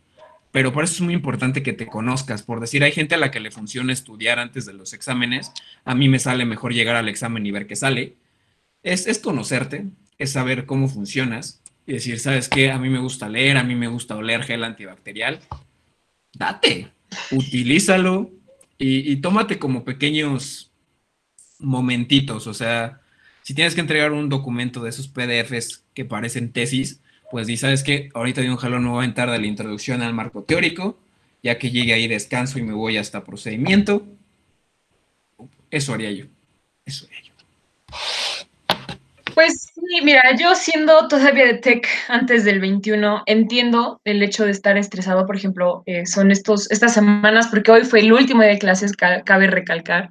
pero por eso es muy importante que te conozcas. Por decir, hay gente a la que le funciona estudiar antes de los exámenes. A mí me sale mejor llegar al examen y ver qué sale. Es, es conocerte, es saber cómo funcionas y decir, ¿sabes qué? A mí me gusta leer, a mí me gusta oler gel antibacterial. Date, utilízalo y, y tómate como pequeños momentitos. O sea, si tienes que entregar un documento de esos PDFs que parecen tesis, pues di, ¿sabes qué? Ahorita de un jalón no voy a entrar de la introducción al marco teórico, ya que llegue ahí descanso y me voy hasta procedimiento. Eso haría yo. Eso haría yo. Pues sí, mira, yo siendo todavía de tech antes del 21, entiendo el hecho de estar estresado, por ejemplo, eh, son estos, estas semanas, porque hoy fue el último día de clases, cabe recalcar.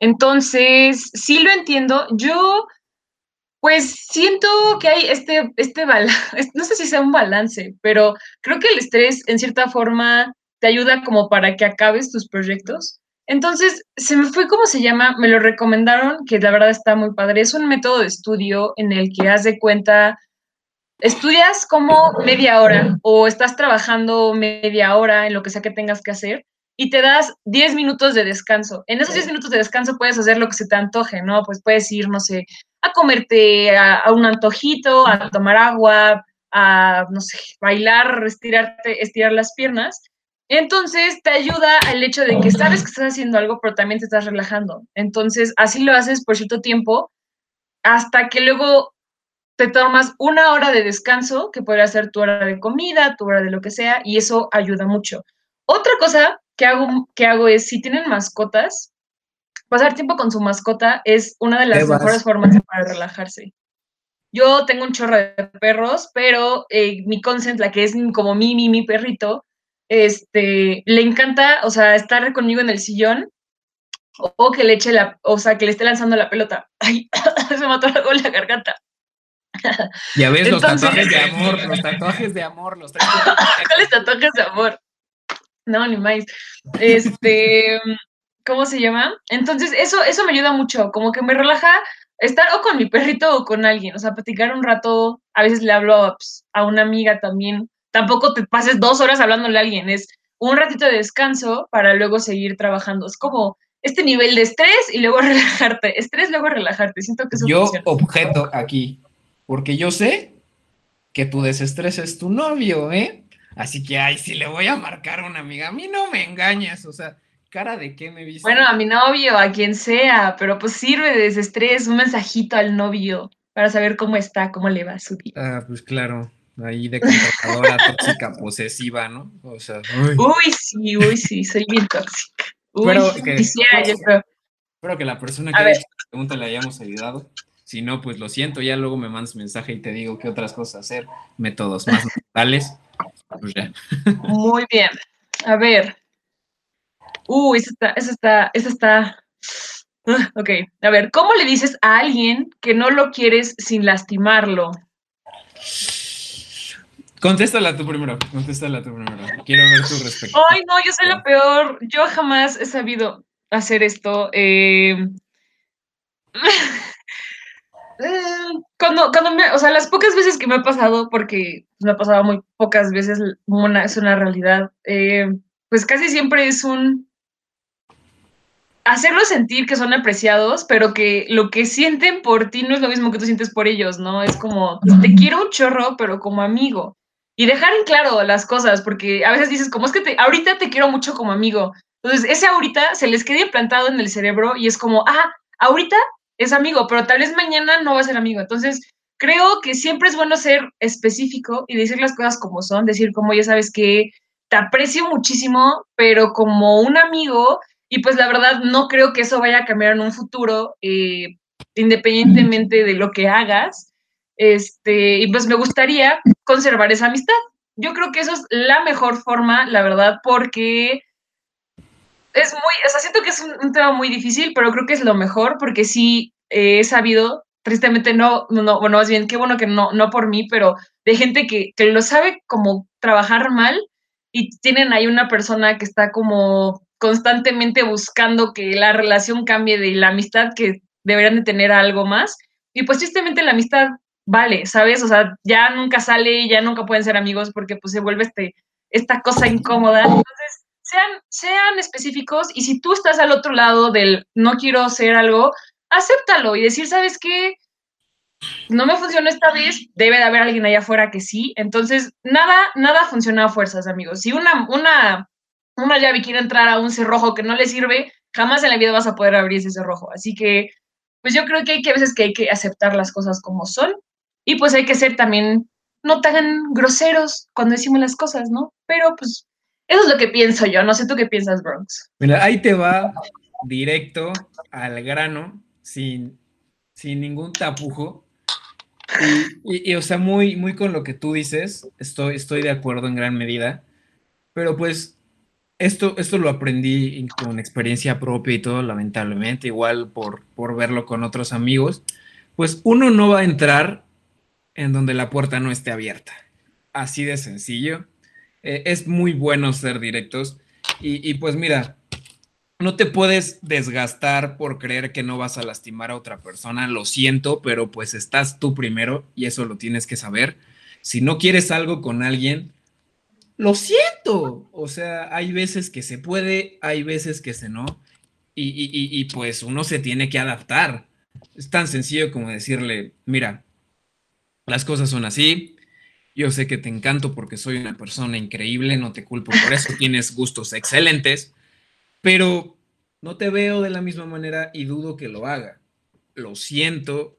Entonces, sí lo entiendo. Yo, pues siento que hay este, este balance, <laughs> no sé si sea un balance, pero creo que el estrés en cierta forma te ayuda como para que acabes tus proyectos entonces, se me fue cómo se llama, me lo recomendaron, que la verdad está muy padre. Es un método de estudio en el que haz de cuenta, estudias como media hora o estás trabajando media hora en lo que sea que tengas que hacer y te das 10 minutos de descanso. En esos 10 minutos de descanso puedes hacer lo que se te antoje, ¿no? Pues puedes ir, no sé, a comerte a, a un antojito, a tomar agua, a, no sé, bailar, estirarte, estirar las piernas entonces te ayuda al hecho de que sabes que estás haciendo algo, pero también te estás relajando. Entonces así lo haces por cierto tiempo hasta que luego te tomas una hora de descanso, que podría ser tu hora de comida, tu hora de lo que sea, y eso ayuda mucho. Otra cosa que hago, que hago es, si tienen mascotas, pasar tiempo con su mascota es una de las mejores formas para relajarse. Yo tengo un chorro de perros, pero eh, mi consent, la que es como mi, mi, mi perrito, este, le encanta, o sea, estar conmigo en el sillón o, que le eche la, o sea, que le esté lanzando la pelota. <laughs> Ay, <laughs> se mató algo en la garganta. Ya ves, los tatuajes de <laughs> amor, los tatuajes de amor, los ¿Cuáles tatuajes de amor? No, ni más. Este, <laughs> ¿cómo se llama? Entonces, eso, eso me ayuda mucho, como que me relaja estar o con mi perrito o con alguien, o sea, platicar un rato, a veces le hablo pues, a una amiga también, tampoco te pases dos horas hablándole a alguien, es un ratito de descanso para luego seguir trabajando. Es como este nivel de estrés y luego <laughs> relajarte, estrés, luego relajarte. Siento que eso Yo objeto aquí, porque yo sé que tu desestrés es tu novio, ¿eh? Así que, ay, si le voy a marcar a una amiga, a mí no me engañas, o sea, cara de qué me viste. Bueno, a mi novio, a quien sea, pero pues sirve de desestrés, un mensajito al novio para saber cómo está, cómo le va su vida. Ah, pues claro ahí de contratadora <laughs> tóxica posesiva, ¿no? O sea, uy. sí, uy, sí, soy bien tóxica. Uy, pero que, quisiera yo Espero que la persona que la pregunta le hayamos ayudado. Si no, pues lo siento, ya luego me mandas mensaje y te digo qué otras cosas hacer, métodos más <laughs> naturales. Pues ya. Muy bien. A ver. Uy, esa está, esa está, esa está. Ah, ok, a ver, ¿cómo le dices a alguien que no lo quieres sin lastimarlo? Contéstala tú primero, contéstala tú primero. Quiero ver tu respuesta. Ay, no, yo soy la peor. Yo jamás he sabido hacer esto. Eh, <laughs> cuando, cuando me, o sea, las pocas veces que me ha pasado, porque me ha pasado muy pocas veces, una, es una realidad, eh, pues casi siempre es un hacerlos sentir que son apreciados, pero que lo que sienten por ti no es lo mismo que tú sientes por ellos, ¿no? Es como, te quiero un chorro, pero como amigo y dejar en claro las cosas, porque a veces dices, como es que te, ahorita te quiero mucho como amigo. Entonces, ese ahorita se les queda implantado en el cerebro y es como, ah, ahorita es amigo, pero tal vez mañana no va a ser amigo. Entonces, creo que siempre es bueno ser específico y decir las cosas como son, decir como ya sabes que te aprecio muchísimo, pero como un amigo, y pues la verdad no creo que eso vaya a cambiar en un futuro, eh, independientemente de lo que hagas. Este, y pues me gustaría conservar esa amistad. Yo creo que eso es la mejor forma, la verdad, porque es muy, o sea, siento que es un, tema muy difícil, pero creo que es lo mejor, porque sí he sabido, tristemente no, no, bueno, más bien, qué bueno que no, no por mí, pero de gente que, que lo sabe como trabajar mal y tienen ahí una persona que está como constantemente buscando que la relación cambie de la amistad que deberían de tener algo más. Y pues tristemente la amistad vale, ¿sabes? O sea, ya nunca sale, ya nunca pueden ser amigos porque pues se vuelve este, esta cosa incómoda. Entonces, sean, específicos y si tú estás al otro lado del no quiero hacer algo, acéptalo y decir, ¿sabes qué? No me funcionó esta vez, debe de haber alguien allá afuera que sí. Entonces, nada, nada funciona a fuerzas, amigos. Si una, una, una llave quiere entrar a un cerrojo que no le sirve, jamás en la vida vas a poder abrir ese cerrojo. Así que pues yo creo que hay que a veces que hay que aceptar las cosas como son y pues hay que ser también no tan groseros cuando decimos las cosas, ¿no? Pero pues eso es lo que pienso yo, no sé tú qué piensas, Bronx. Mira, ahí te va directo al grano, sin, sin ningún tapujo. Y, o sea, muy, muy con lo que tú dices, estoy, estoy de acuerdo en gran medida, pero pues esto, esto lo aprendí con experiencia propia y todo, lamentablemente, igual por, por verlo con otros amigos, pues uno no va a entrar en donde la puerta no esté abierta. Así de sencillo. Eh, es muy bueno ser directos. Y, pues mira, no te puedes desgastar por creer que no vas a lastimar a otra persona. Lo siento, pero pues estás tú primero y eso lo tienes que saber. Si no quieres algo con alguien, lo siento. O sea, hay veces que se puede, hay veces que se no. Y, y pues uno se tiene que adaptar. Es tan sencillo como decirle, mira, las cosas son así. Yo sé que te encanto porque soy una persona increíble, no te culpo por eso, <laughs> tienes gustos excelentes, pero no te veo de la misma manera y dudo que lo haga. Lo siento,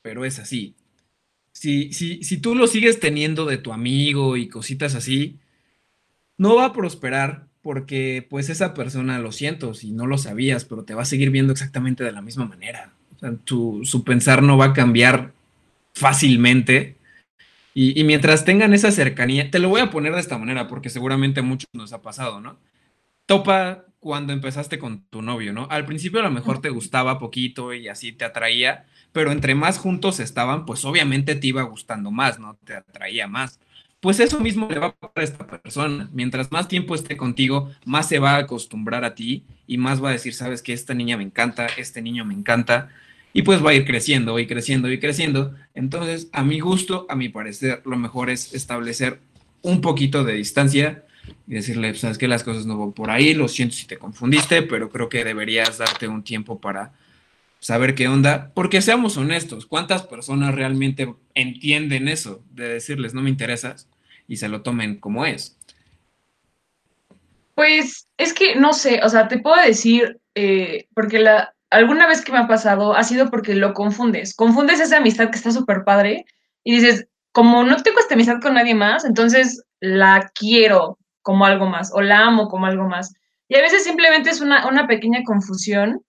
pero es así. Si, si, si tú lo sigues teniendo de tu amigo y cositas así, no va a prosperar porque pues esa persona, lo siento, si no lo sabías, pero te va a seguir viendo exactamente de la misma manera. su pensar no va a cambiar fácilmente. Y, mientras tengan esa cercanía, te lo voy a poner de esta manera porque seguramente a muchos nos ha pasado, ¿no? Topa cuando empezaste con tu novio, ¿no? Al principio a lo mejor te gustaba poquito y así te atraía, pero entre más juntos estaban, pues obviamente te iba gustando más, ¿no? Te atraía más. Pues eso mismo le va a pasar a esta persona. Mientras más tiempo esté contigo, más se va a acostumbrar a ti y más va a decir, sabes que esta niña me encanta, este niño me encanta, y pues va a ir creciendo y creciendo y creciendo. Entonces, a mi gusto, a mi parecer, lo mejor es establecer un poquito de distancia y decirle, sabes que las cosas no van por ahí, lo siento si te confundiste, pero creo que deberías darte un tiempo para saber qué onda, porque seamos honestos, ¿cuántas personas realmente entienden eso de decirles no me interesas y se lo tomen como es? Pues es que no sé, o sea, te puedo decir, eh, porque la, alguna vez que me ha pasado ha sido porque lo confundes. Confundes esa amistad que está súper padre y dices, como no tengo esta amistad con nadie más, entonces la quiero como algo más o la amo como algo más. Y a veces simplemente es una, una pequeña confusión.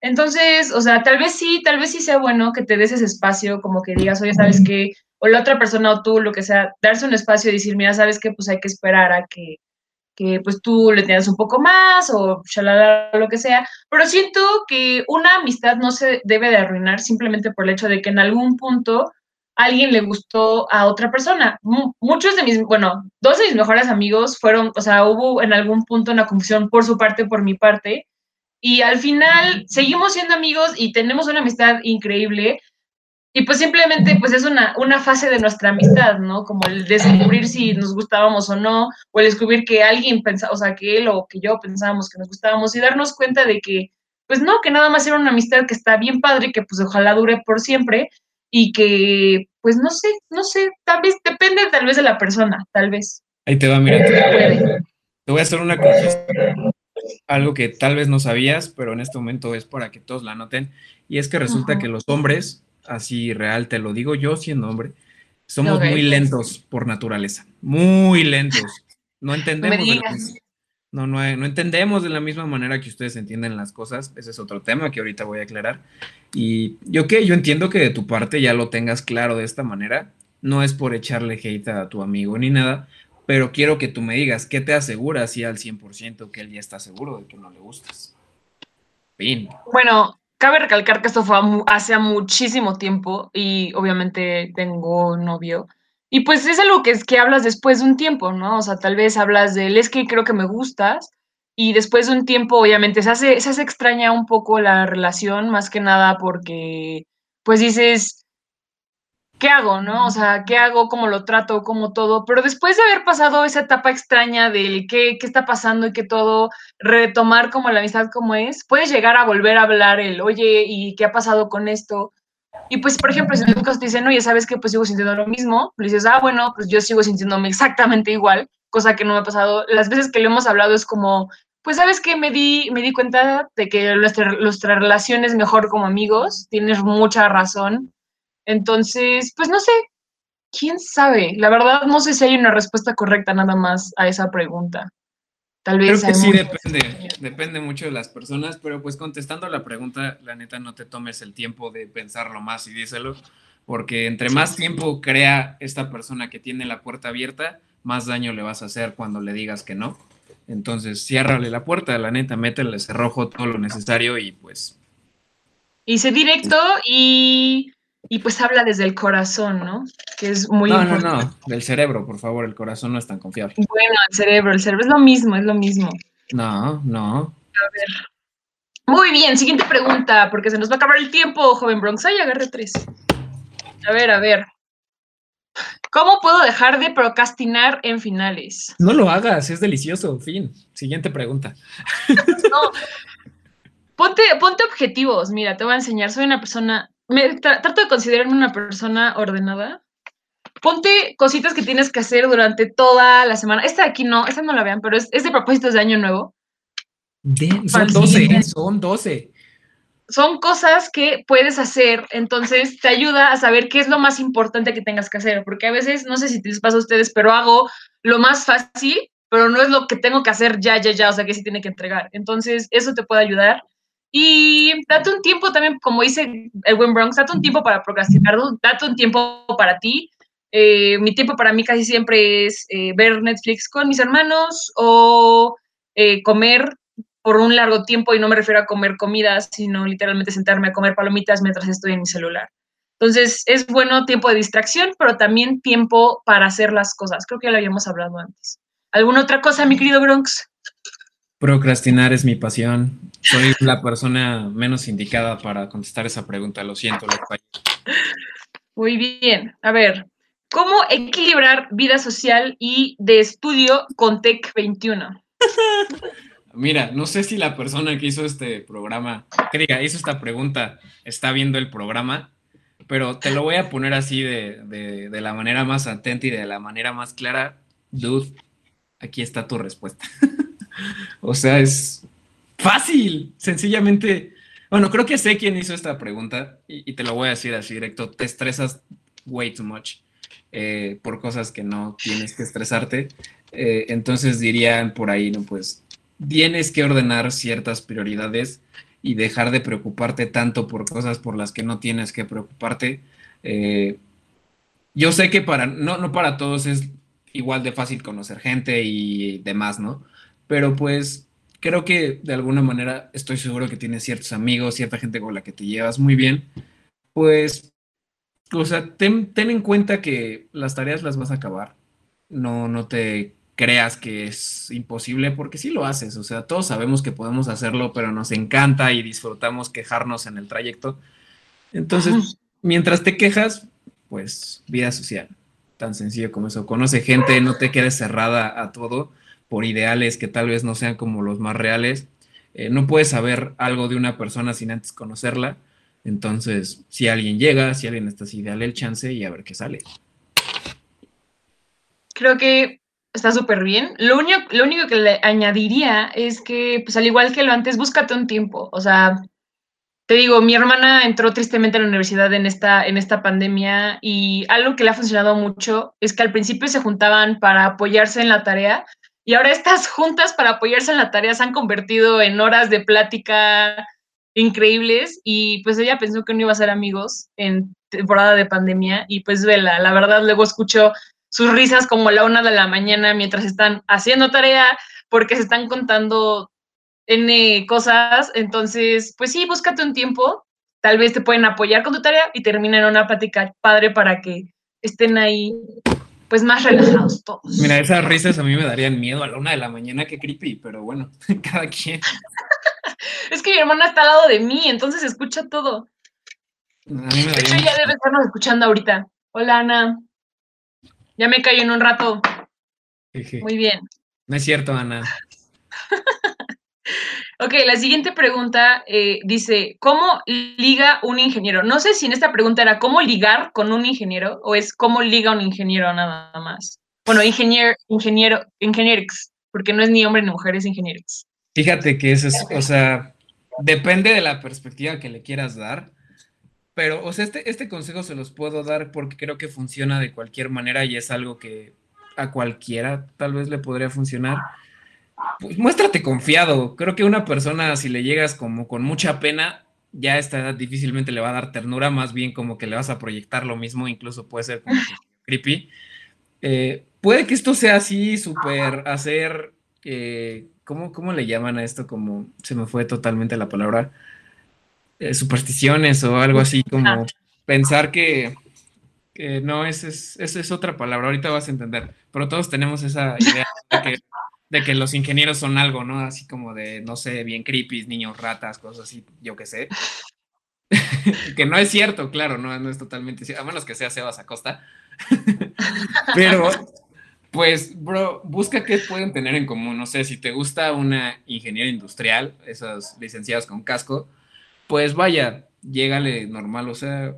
Entonces, o sea, tal vez sí, tal vez sí sea bueno que te des ese espacio, como que digas, oye, ¿sabes qué? O la otra persona o tú, lo que sea, darse un espacio y decir, mira, ¿sabes qué? Pues hay que esperar a que que pues tú le tienes un poco más o shalala, lo que sea, pero siento que una amistad no se debe de arruinar simplemente por el hecho de que en algún punto alguien le gustó a otra persona. muchos de mis, bueno, dos de mis mejores amigos fueron, o sea, hubo en algún punto una confusión por su parte, por mi parte, y al final seguimos siendo amigos y tenemos una amistad increíble, y pues simplemente pues es una, una fase de nuestra amistad, ¿no? Como el descubrir si nos gustábamos o no, o el descubrir que alguien pensaba, o sea, que él o que yo pensábamos que nos gustábamos y darnos cuenta de que, pues no, que nada más era una amistad que está bien padre, que pues ojalá dure por siempre y que, pues no sé, no sé, tal vez depende tal vez de la persona, tal vez. Ahí te va, mira. Te, te voy a hacer una cosa. Algo que tal vez no sabías, pero en este momento es para que todos la noten. Y es que resulta que los hombres así real, te lo digo yo siendo hombre, somos muy lentos por naturaleza, muy lentos. No <laughs> entendemos. de la, no, no, no, entendemos de la misma manera que ustedes entienden las cosas. Ese es otro tema que ahorita voy a aclarar. Y yo que yo entiendo que de tu parte ya lo tengas claro de esta manera. No es por echarle hate a tu amigo ni nada, pero quiero que tú me digas, ¿qué te asegura así al 100% que él ya está seguro de que no le gustas? Fin. Bueno, cabe recalcar que esto fue hace muchísimo tiempo y obviamente tengo novio. Y pues es algo que es que hablas después de un tiempo, ¿no? O sea, tal vez hablas de él, es que creo que me gustas y después de un tiempo obviamente se hace, se hace extraña un poco la relación, más que nada porque pues dices, ¿qué hago, no? O sea, ¿qué hago? ¿Cómo lo trato? ¿Cómo todo? Pero después de haber pasado esa etapa extraña del qué, qué está pasando y que todo, retomar como la amistad como es, puedes llegar a volver a hablar el, oye, ¿y qué ha pasado con esto? Y pues, por ejemplo, si en caso te dicen, oye, ¿sabes qué? Pues sigo sintiendo lo mismo. Le dices, ah, bueno, pues yo sigo sintiéndome exactamente igual, cosa que no me ha pasado. Las veces que le hemos hablado es como, pues sabes que me di, me di cuenta de que nuestra, nuestra relación es mejor como amigos, tienes mucha razón. Entonces, pues no sé, quién sabe. La verdad, no sé si hay una respuesta correcta nada más a esa pregunta. Tal vez. Creo que sí depende, depende mucho de las personas, pero pues contestando la pregunta, la neta, no te tomes el tiempo de pensarlo más y díselo, porque entre más tiempo crea esta persona que tiene la puerta abierta, más daño le vas a hacer cuando le digas que no. Entonces, ciérrale la puerta, la neta, métele cerrojo, todo lo necesario y pues. Y sé directo y, y, pues habla desde el corazón, ¿no? Que es muy no, importante. No, no, del cerebro, por favor, el corazón no es tan confiable. Bueno, el cerebro, el cerebro es lo mismo, es lo mismo. No, no. A ver. Muy bien, siguiente pregunta, porque se nos va a acabar el tiempo, joven Bronx. Ay, agarre tres. A ver, a ver. ¿Cómo puedo dejar de procrastinar en finales? No lo hagas, es delicioso. Fin. Siguiente pregunta. No. Ponte, ponte objetivos. Mira, te voy a enseñar. Soy una persona. Me, trato de considerarme una persona ordenada. Ponte cositas que tienes que hacer durante toda la semana. Esta de aquí no, esta no la vean, pero es, es de propósitos de año nuevo. De, son 12, son 12 son cosas que puedes hacer, entonces te ayuda a saber qué es lo más importante que tengas que hacer, porque a veces, no sé si les pasa a ustedes, pero hago lo más fácil, pero no es lo que tengo que hacer ya, ya, ya, o sea, que sí tiene que entregar. Entonces, eso te puede ayudar. Y date un tiempo también, como dice Edwin Bronx, date un tiempo para procrastinar, date un tiempo para ti. Eh, mi tiempo para mí casi siempre es eh, ver Netflix con mis hermanos o eh, comer por un largo tiempo y no me refiero a comer comidas, sino literalmente sentarme a comer palomitas mientras estoy en mi celular. Entonces, es bueno tiempo de distracción, pero también tiempo para hacer las cosas. Creo que ya lo habíamos hablado antes. ¿Alguna otra cosa, mi querido Bronx? Procrastinar es mi pasión. Soy la persona menos indicada para contestar esa pregunta. Lo siento, Muy bien. A ver, ¿cómo equilibrar vida social y de estudio con Tech 21? Mira, no sé si la persona que hizo este programa, que diga, hizo esta pregunta, está viendo el programa, pero te lo voy a poner así de, de, la manera más atenta y de la manera más clara. Dude, aquí está tu respuesta. <laughs> o sea, es fácil, sencillamente. Bueno, creo que sé quién hizo esta pregunta y, te lo voy a decir así directo. Te estresas way too much eh, por cosas que no tienes que estresarte. Eh, entonces dirían por ahí, no, pues tienes que ordenar ciertas prioridades y dejar de preocuparte tanto por cosas por las que no tienes que preocuparte. Eh, yo sé que para, no, no para todos es igual de fácil conocer gente y demás, ¿no? Pero pues creo que de alguna manera estoy seguro que tienes ciertos amigos, cierta gente con la que te llevas muy bien. Pues, o sea, ten, ten en cuenta que las tareas las vas a acabar. No, no te creas que es imposible, porque sí lo haces, o sea, todos sabemos que podemos hacerlo, pero nos encanta y disfrutamos quejarnos en el trayecto. Entonces, mientras te quejas, pues vida social, tan sencillo como eso. Conoce gente, no te quedes cerrada a todo por ideales que tal vez no sean como los más reales. Eh, no puedes saber algo de una persona sin antes conocerla. Entonces, si alguien llega, si alguien está así, dale el chance y a ver qué sale. Creo que está súper bien. Lo único, lo único que le añadiría es que, pues al igual que lo antes, búscate un tiempo. O sea, te digo, mi hermana entró tristemente a la universidad en esta, en esta pandemia y algo que le ha funcionado mucho es que al principio se juntaban para apoyarse en la tarea y ahora estas juntas para apoyarse en la tarea se han convertido en horas de plática increíbles y pues ella pensó que no iba a ser amigos en temporada de pandemia y pues vela, la verdad luego escucho sus risas como a la una de la mañana mientras están haciendo tarea, porque se están contando cosas. Entonces, pues sí, búscate un tiempo. Tal vez te pueden apoyar con tu tarea y terminen una plática padre para que estén ahí, pues más relajados todos. Mira, esas risas a mí me darían miedo a la una de la mañana, qué creepy, pero bueno, <laughs> cada quien. <laughs> es que mi hermana está al lado de mí, entonces escucha todo. A mí me daría ya debe estarnos escuchando ahorita. Hola, Ana. Ya me callo en un rato. Muy bien. No es cierto, Ana. Ok, la siguiente pregunta eh, dice, ¿cómo liga un ingeniero? No sé si en esta pregunta era cómo ligar con un ingeniero o es cómo liga un ingeniero nada más. Bueno, ingeniero, ingeniero, ingenierix, porque no es ni hombre ni mujer, es ingenierix. Fíjate que eso es, o sea, depende de la perspectiva que le quieras dar, pero, o sea, este, este consejo se los puedo dar porque creo que funciona de cualquier manera y es algo que a cualquiera tal vez le podría funcionar. Pues muéstrate confiado. Creo que una persona, si le llegas como con mucha pena, ya a esta edad difícilmente le va a dar ternura, más bien como que le vas a proyectar lo mismo, incluso puede ser como <laughs> creepy. Eh, puede que esto sea así, súper hacer, eh, ¿cómo, ¿cómo, le llaman a esto? Como se me fue totalmente la palabra, eh, supersticiones o algo así, como pensar que, no, esa es, es otra palabra, ahorita vas a entender, pero todos tenemos esa idea de que de que los ingenieros son algo, ¿no? Así como de, no sé, bien creepy, niños ratas, cosas así, yo qué sé. <laughs> que no es cierto, claro, no, no es totalmente cierto, a menos que sea Sebas Acosta. <laughs> Pero, pues, bro, busca qué pueden tener en común. No sé, si te gusta una ingeniera industrial, esos licenciados con casco, pues vaya, llégale normal. O sea,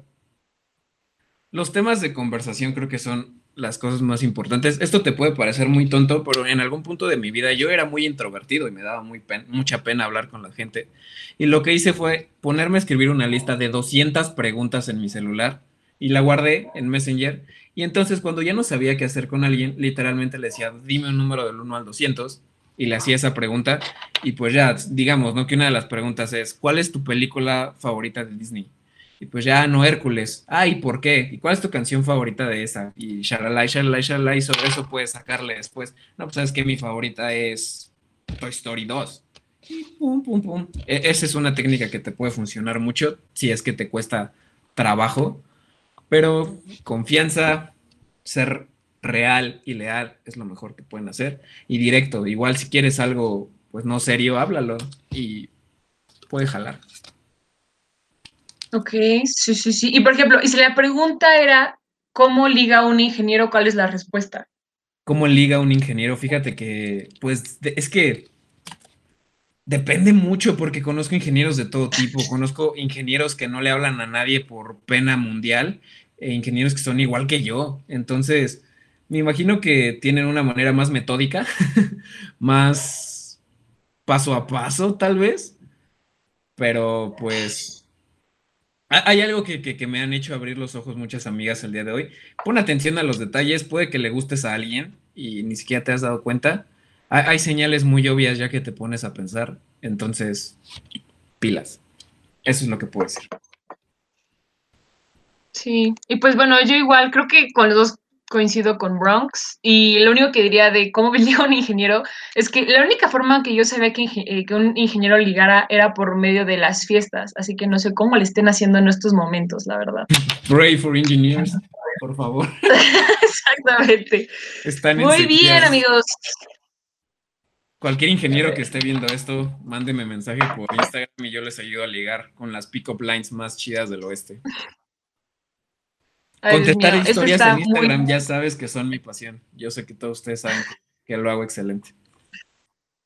los temas de conversación creo que son las cosas más importantes. Esto te puede parecer muy tonto, pero en algún punto de mi vida yo era muy introvertido y me daba muy mucha pena hablar con la gente. Y lo que hice fue ponerme a escribir una lista de 200 preguntas en mi celular y la guardé en Messenger. Y entonces cuando ya no sabía qué hacer con alguien, literalmente le decía, dime un número del 1 al 200 y le hacía esa pregunta. Y pues ya, digamos, ¿no? Que una de las preguntas es, ¿cuál es tu película favorita de Disney? Y pues ya no Hércules. Ah, ¿y por qué? ¿Y cuál es tu canción favorita de esa? Y shalala, shalala, shalala, y sobre eso puedes sacarle después. No, pues sabes que mi favorita es Toy Story 2. Y pum, pum, pum. E, esa es una técnica que te puede funcionar mucho si es que te cuesta trabajo. Pero confianza, ser real y leal es lo mejor que pueden hacer. Y directo, igual si quieres algo, pues no serio, háblalo y puede jalar. Ok, sí, sí, sí. Y por ejemplo, y si la pregunta era, ¿cómo liga un ingeniero? ¿Cuál es la respuesta? ¿Cómo liga un ingeniero? Fíjate que, pues, es que depende mucho porque conozco ingenieros de todo tipo. <laughs> Conozco ingenieros que no le hablan a nadie por pena mundial e ingenieros que son igual que yo. Entonces, me imagino que tienen una manera más metódica, <laughs> más paso a paso, tal vez. Pero, pues, hay algo que, me han hecho abrir los ojos muchas amigas el día de hoy. Pon atención a los detalles, puede que le gustes a alguien y ni siquiera te has dado cuenta. Hay, señales muy obvias ya que te pones a pensar, entonces, pilas. Eso es lo que puedo decir. Sí, y pues bueno, yo igual creo que con los dos coincido con Bronx y lo único que diría de cómo <laughs> venía un ingeniero es que la única forma que yo sabía que, eh, que, un ingeniero ligara era por medio de las fiestas, así que no sé cómo le estén haciendo en estos momentos, la verdad. Pray for engineers, por favor. <laughs> Exactamente. Muy bien, amigos. Cualquier ingeniero que esté viendo esto, mándeme mensaje por Instagram y yo les ayudo a ligar con las pick-up lines más chidas del oeste. Contestar historias en Instagram, ya sabes que son mi pasión. Yo sé que todos ustedes saben que, lo hago excelente.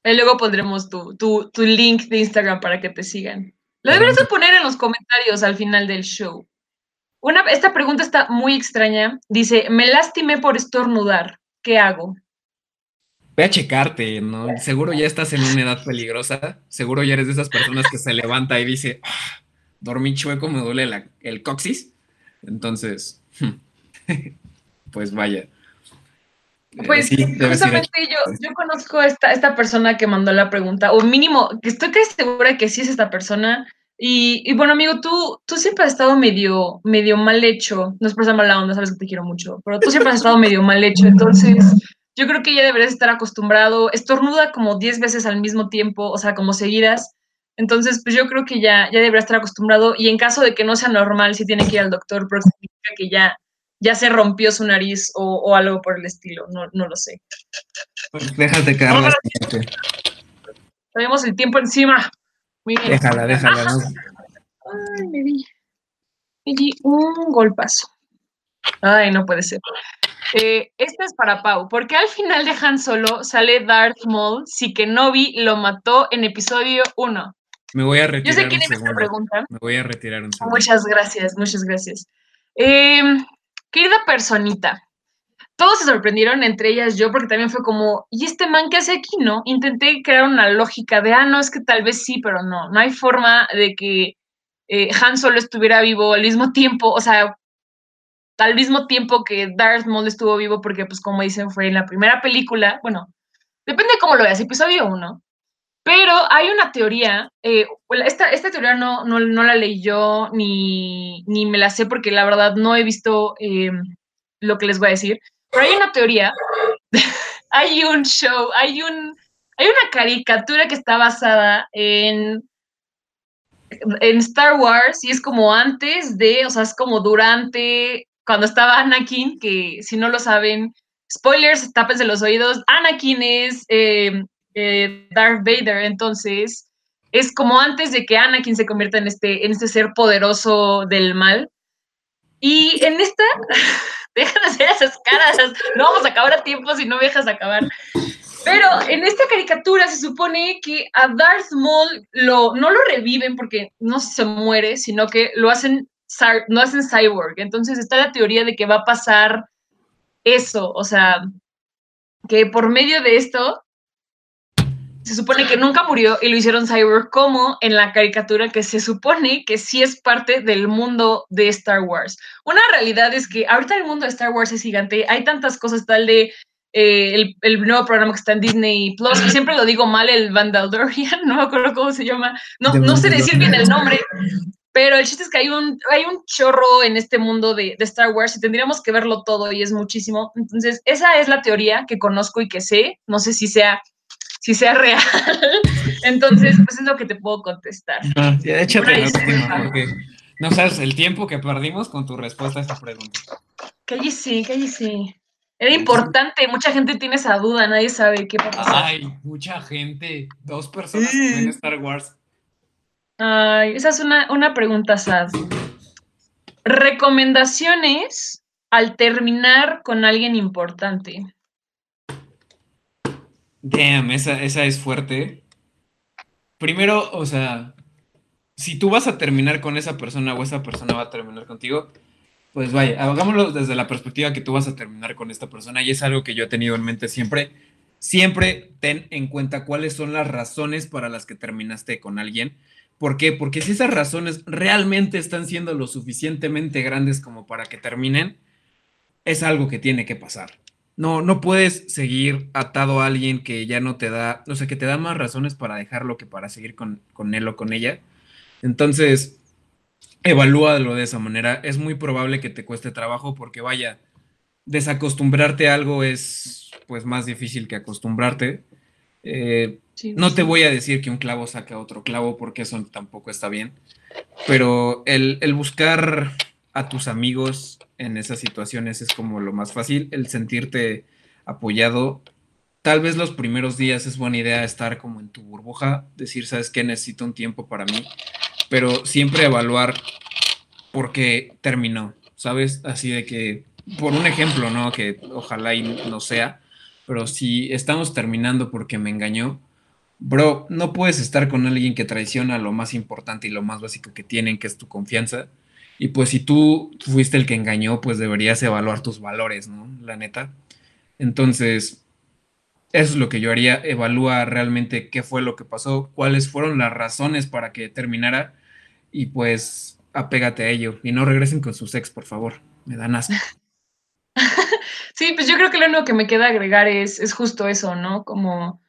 Y luego pondremos tu, tu, tu, link de Instagram para que te sigan. Lo deberías de poner en los comentarios al final del show. Una, esta pregunta está muy extraña. Dice, me lastimé por estornudar. ¿Qué hago? Ve a checarte, ¿no? Seguro ya estás en una edad peligrosa. Seguro ya eres de esas personas que se levanta y dice, ah, dormí chueco, me duele el coxis. Entonces, <laughs> pues vaya. Eh, pues justamente yo, yo conozco a esta, esta persona que mandó la pregunta, o mínimo, que estoy casi segura que sí es esta persona. Y, bueno, amigo, tú, tú siempre has estado medio, medio mal hecho. No es por ser mala onda, sabes que te quiero mucho, pero tú siempre has estado medio mal hecho. Entonces, yo creo que ya deberías estar acostumbrado. Estornuda como 10 veces al mismo tiempo, o sea, como seguidas. Entonces, pues yo creo que ya, ya debería estar acostumbrado. Y en caso de que no sea normal, si tiene que ir al doctor, pero significa que ya, ya se rompió su nariz o, algo por el estilo. No, no lo sé. Pues déjate quedar la Tenemos el tiempo encima. Muy bien. Déjala, déjala. Ay, me di. Me di un golpazo. Ay, no puede ser. Eh, esta es para Pau. ¿Por qué al final de Han Solo sale Darth Maul si Kenobi lo mató en episodio 1? Me voy a retirar. Yo sé quién es esta pregunta. Me voy a retirar un segundo. Muchas gracias, muchas gracias. Em, querida personita, todos se sorprendieron, entre ellas yo, porque también fue como, ¿y este man qué hace aquí, no? Intenté crear una lógica de, ah, no, es que tal vez sí, pero no, no hay forma de que eh, Han Solo estuviera vivo al mismo tiempo, o sea, al mismo tiempo que Darth Maul estuvo vivo, porque pues como dicen, fue en la primera película, bueno, depende de cómo lo veas, episodio uno, pero hay una teoría, eh, esta, esta teoría no, no, no, la leí yo ni, ni me la sé porque la verdad no he visto eh, lo que les voy a decir, pero hay una teoría, <laughs> hay un show, hay un, hay una caricatura que está basada en, en Star Wars y es como antes de, o sea, es como durante, cuando estaba Anakin, que si no lo saben, spoilers, tápense los oídos, Anakin es eh, eh, Darth Vader, entonces es como antes de que Anakin se convierta en este, en este ser poderoso del mal. Y en esta, <laughs> deja de hacer esas caras, no vamos a acabar a tiempo si no me dejas acabar. Pero en esta caricatura se supone que a Darth Maul lo, no lo reviven porque no se muere, sino que lo hacen, no hacen cyborg. Entonces está la teoría de que va a pasar eso, o sea, que por medio de esto se supone que nunca murió y lo hicieron cyborg como en la caricatura que se supone que sí es parte del mundo de Star Wars. Una realidad es que ahorita el mundo de Star Wars es gigante, hay tantas cosas tal de eh, el, nuevo programa que está en Disney Plus, siempre lo digo mal, el Vandaldorian, <laughs> no me acuerdo cómo se llama, no, no sé decir bien el nombre, pero el chiste es que hay un, hay un chorro en este mundo de, de, Star Wars y tendríamos que verlo todo y es muchísimo. Entonces, esa es la teoría que conozco y que sé. No sé si sea si sea real. <laughs> Entonces, pues es lo que te puedo contestar. No, échate porque no sabes el tiempo que perdimos con tu respuesta a esta pregunta. Cállese, cállese. Era importante, mucha gente tiene esa duda, nadie sabe qué pasa. Ay, mucha gente, dos personas en Star Wars. Ay, esa es una, una pregunta sad. Recomendaciones al terminar con alguien importante. Damn, esa, esa es fuerte. Primero, o sea, si tú vas a terminar con esa persona o esa persona va a terminar contigo, pues vaya, hagámoslo desde la perspectiva que tú vas a terminar con esta persona y es algo que yo he tenido en mente siempre. Siempre ten en cuenta cuáles son las razones para las que terminaste con alguien. ¿Por qué? Porque si esas razones realmente están siendo lo suficientemente grandes como para que terminen, es algo que tiene que pasar. No, no puedes seguir atado a alguien que ya no te da, o sea, que te da más razones para dejarlo que para seguir con, él o con ella. Entonces, evalúalo de esa manera. Es muy probable que te cueste trabajo porque vaya, desacostumbrarte a algo es pues más difícil que acostumbrarte. Eh, no te voy a decir que un clavo saca otro clavo porque eso tampoco está bien, pero el, el buscar a tus amigos en esas situaciones es como lo más fácil, el sentirte apoyado. Tal vez los primeros días es buena idea estar como en tu burbuja, decir, sabes que necesito un tiempo para mí, pero siempre evaluar por qué terminó, ¿sabes? Así de que, por un ejemplo, ¿no? Que ojalá y no sea, pero si estamos terminando porque me engañó, bro, no puedes estar con alguien que traiciona lo más importante y lo más básico que tienen, que es tu confianza y pues si tú fuiste el que engañó, pues deberías evaluar tus valores, ¿no? La neta. Entonces, eso es lo que yo haría, evalúa realmente qué fue lo que pasó, cuáles fueron las razones para que terminara y pues apégate a ello y no regresen con sus ex, por favor. Me dan asco. <laughs> Sí, pues yo creo que lo único que me queda agregar es, es justo eso, ¿no? Como,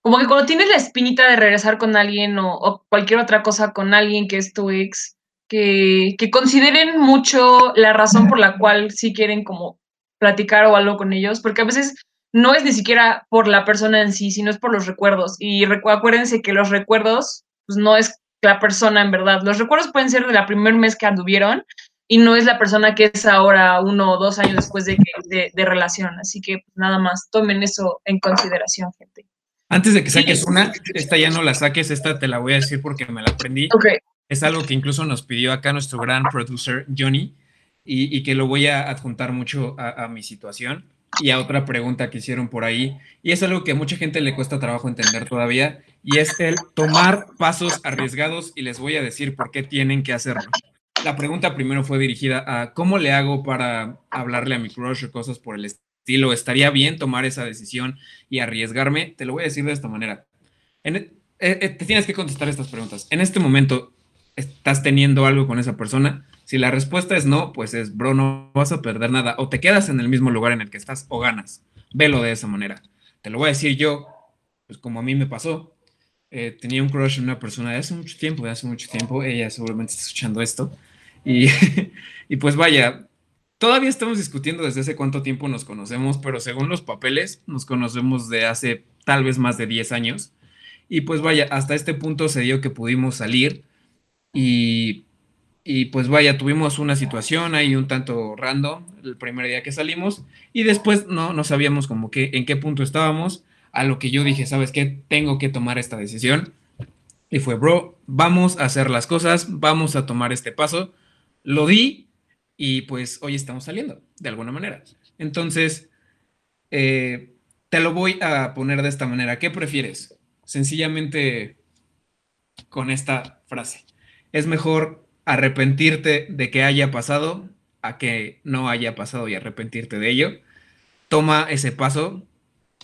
como que cuando tienes la espinita de regresar con alguien o, o cualquier otra cosa con alguien que es tu ex, que, consideren mucho la razón por la cual sí quieren como platicar o algo con ellos, porque a veces no es ni siquiera por la persona en sí, sino es por los recuerdos. Y acuérdense que los recuerdos, pues no es la persona en verdad. Los recuerdos pueden ser de la primer mes que anduvieron y no es la persona que es ahora uno o dos años después de, de, relación. Así que pues, nada más, tomen eso en consideración, gente. Antes de que saques una, esta ya no la saques, esta te la voy a decir porque me la aprendí. Okay. Es algo que incluso nos pidió acá nuestro gran producer Johnny y, que lo voy a adjuntar mucho a, mi situación y a otra pregunta que hicieron por ahí. Y es algo que a mucha gente le cuesta trabajo entender todavía y es el tomar pasos arriesgados y les voy a decir por qué tienen que hacerlo. La pregunta primero fue dirigida a cómo le hago para hablarle a mi crush o cosas por el estilo estaría bien tomar esa decisión y arriesgarme, te lo voy a decir de esta manera. En, eh, eh, te tienes que contestar estas preguntas. En este momento, ¿estás teniendo algo con esa persona? Si la respuesta es no, pues es, bro, no vas a perder nada. O te quedas en el mismo lugar en el que estás o ganas. Velo de esa manera. Te lo voy a decir yo, pues como a mí me pasó. Eh, tenía un crush en una persona de hace mucho tiempo, de hace mucho tiempo. Ella seguramente está escuchando esto. Y, <laughs> y pues vaya, todavía estamos discutiendo desde hace cuánto tiempo nos conocemos, pero según los papeles, nos conocemos de hace tal vez más de 10 años. Y pues vaya, hasta este punto se dio que pudimos salir y, y pues vaya, tuvimos una situación ahí un tanto random el primer día que salimos y después no, no sabíamos como que en qué punto estábamos, a lo que yo dije, ¿sabes qué? Tengo que tomar esta decisión. Y fue, bro, vamos a hacer las cosas, vamos a tomar este paso. Lo di y pues hoy estamos saliendo, de alguna manera. Entonces, eh, te lo voy a poner de esta manera. ¿Qué prefieres? Sencillamente con esta frase. Es mejor arrepentirte de que haya pasado a que no haya pasado y arrepentirte de ello. Toma ese paso,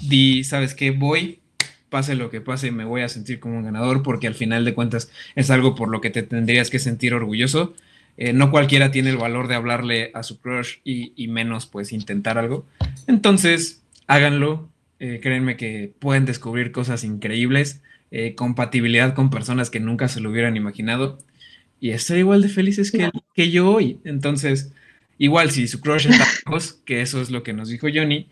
di, ¿sabes qué? Voy, pase lo que pase, me voy a sentir como un ganador porque al final de cuentas es algo por lo que te tendrías que sentir orgulloso. Eh, no cualquiera tiene el valor de hablarle a su crush y, menos pues intentar algo. Entonces, háganlo. Eh, créanme que pueden descubrir cosas increíbles, eh, compatibilidad con personas que nunca se lo hubieran imaginado y estoy igual de felices que, que yo hoy. Entonces, igual si su crush está lejos, que eso es lo que nos dijo Johnny,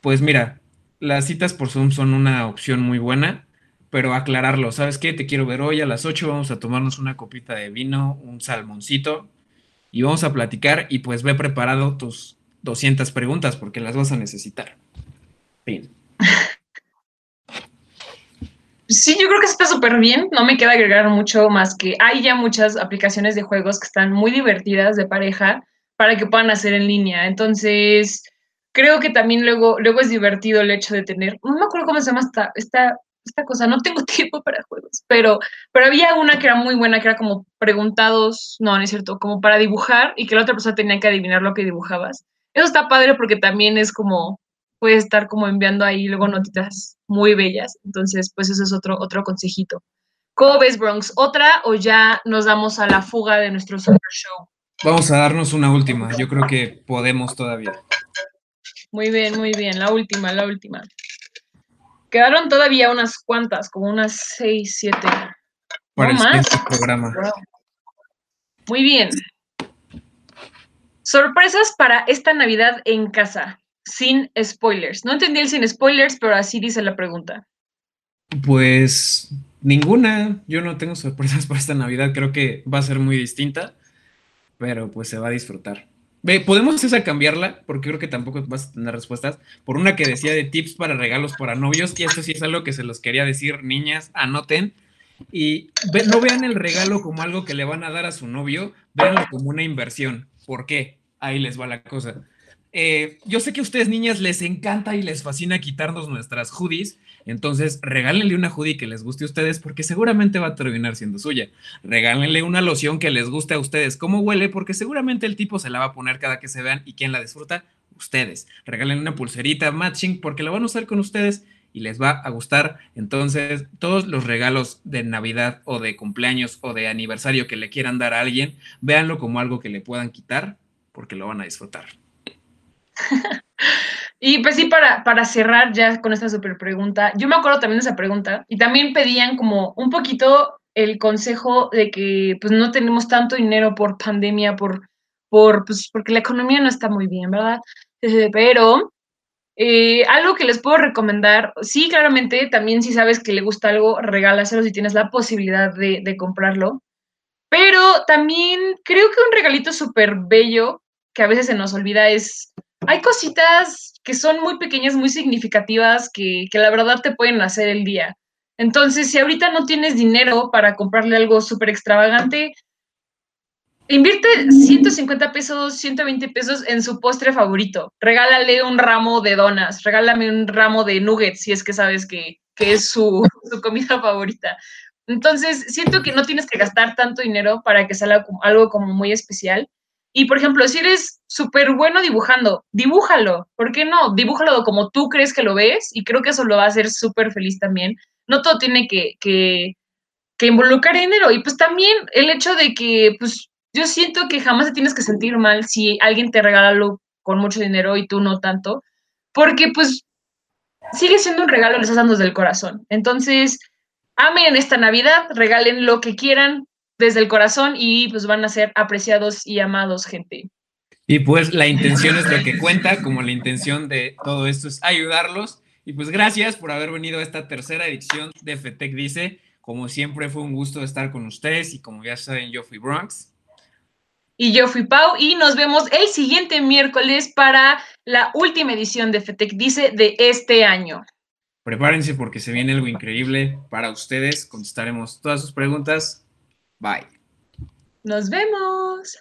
pues mira, las citas por Zoom son una opción muy buena, pero aclararlo, ¿sabes qué? Te quiero ver hoy a las 8, vamos a tomarnos una copita de vino, un salmoncito y vamos a platicar y pues ve preparado tus 200 preguntas porque las vas a necesitar. Fin. <laughs> Sí, yo creo que está súper bien. No me queda agregar mucho más que hay ya muchas aplicaciones de juegos que están muy divertidas de pareja para que puedan hacer en línea. Entonces, creo que también luego, luego es divertido el hecho de tener, no me acuerdo cómo se llama esta, esta, esta cosa, no tengo <laughs> tiempo para juegos, pero, pero había una que era muy buena, que era como preguntados, no, no es cierto, como para dibujar y que la otra persona tenía que adivinar lo que dibujabas. Eso está padre porque también es como puede estar como enviando ahí luego notitas muy bellas. Entonces, pues eso es otro, otro consejito. ¿Cómo ves, Bronx? ¿Otra o ya nos damos a la fuga de nuestro super show? Vamos a darnos una última. Yo creo que podemos todavía. Muy bien, muy bien. La última, la última. Quedaron todavía unas cuantas, como unas seis, siete. Para no el programa. Muy bien. Sorpresas para esta Navidad en casa sin spoilers. No entendí el sin spoilers, pero así dice la pregunta. Pues ninguna. Yo no tengo sorpresas <laughs> para esta Navidad. Creo que va a ser muy distinta, pero pues se va a disfrutar. Podemos esa cambiarla, porque creo que tampoco vas a tener respuestas, por una que decía de tips para regalos para novios, y esto sí es algo que se los quería decir, niñas, anoten, y no vean el regalo como algo que le van a dar a su novio, véanlo como una inversión. ¿Por qué? Ahí les va la cosa. Eh, yo sé que a ustedes, niñas, les encanta y les fascina quitarnos nuestras hoodies. Entonces, regálenle una hoodie que les guste a ustedes porque seguramente va a terminar siendo suya. Regálenle una loción que les guste a ustedes. ¿Cómo huele? Porque seguramente el tipo se la va a poner cada que se vean y quién la disfruta, ustedes. Regalen una pulserita matching porque la van a usar con ustedes y les va a gustar. Entonces, todos los regalos de Navidad o de cumpleaños o de aniversario que le quieran dar a alguien, véanlo como algo que le puedan quitar porque lo van a disfrutar. <laughs> y pues sí, para, para cerrar ya con esta super pregunta, yo me acuerdo también de esa pregunta y también pedían como un poquito el consejo de que pues no tenemos tanto dinero por pandemia, por, por pues porque la economía no está muy bien, ¿verdad? <laughs> Pero eh, algo que les puedo recomendar, sí, claramente, también si sabes que le gusta algo, regálaselo si tienes la posibilidad de, de comprarlo. Pero también creo que un regalito súper bello que a veces se nos olvida es hay cositas que son muy pequeñas, muy significativas, que, la verdad te pueden hacer el día. Entonces, si ahorita no tienes dinero para comprarle algo súper extravagante, invierte 150 pesos, 120 pesos en su postre favorito. Regálale un ramo de donas, regálame un ramo de nuggets si es que sabes que, es su, <laughs> su, comida favorita. Entonces, siento que no tienes que gastar tanto dinero para que salga algo como muy especial Y por ejemplo, si eres súper bueno dibujando, dibújalo. ¿Por qué no? Dibújalo como tú crees que lo ves y creo que eso lo va a hacer súper feliz también. No todo tiene que, que, involucrar dinero. Y pues también el hecho de que, pues yo siento que jamás te tienes que sentir mal si alguien te regala algo con mucho dinero y tú no tanto, porque pues sigue siendo un regalo, le estás dando desde el corazón. Entonces, amen esta Navidad, regalen lo que quieran desde el corazón y pues van a ser apreciados y amados, gente. Y pues la intención es lo que cuenta, como la intención de todo esto es ayudarlos. Y pues gracias por haber venido a esta tercera edición de FETEC Dice. Como siempre fue un gusto estar con ustedes y como ya saben, yo fui Bronx. Y yo fui Pau y nos vemos el siguiente miércoles para la última edición de FETEC Dice de este año. Prepárense porque se viene algo increíble para ustedes. Contestaremos todas sus preguntas. Bye. Nos vemos.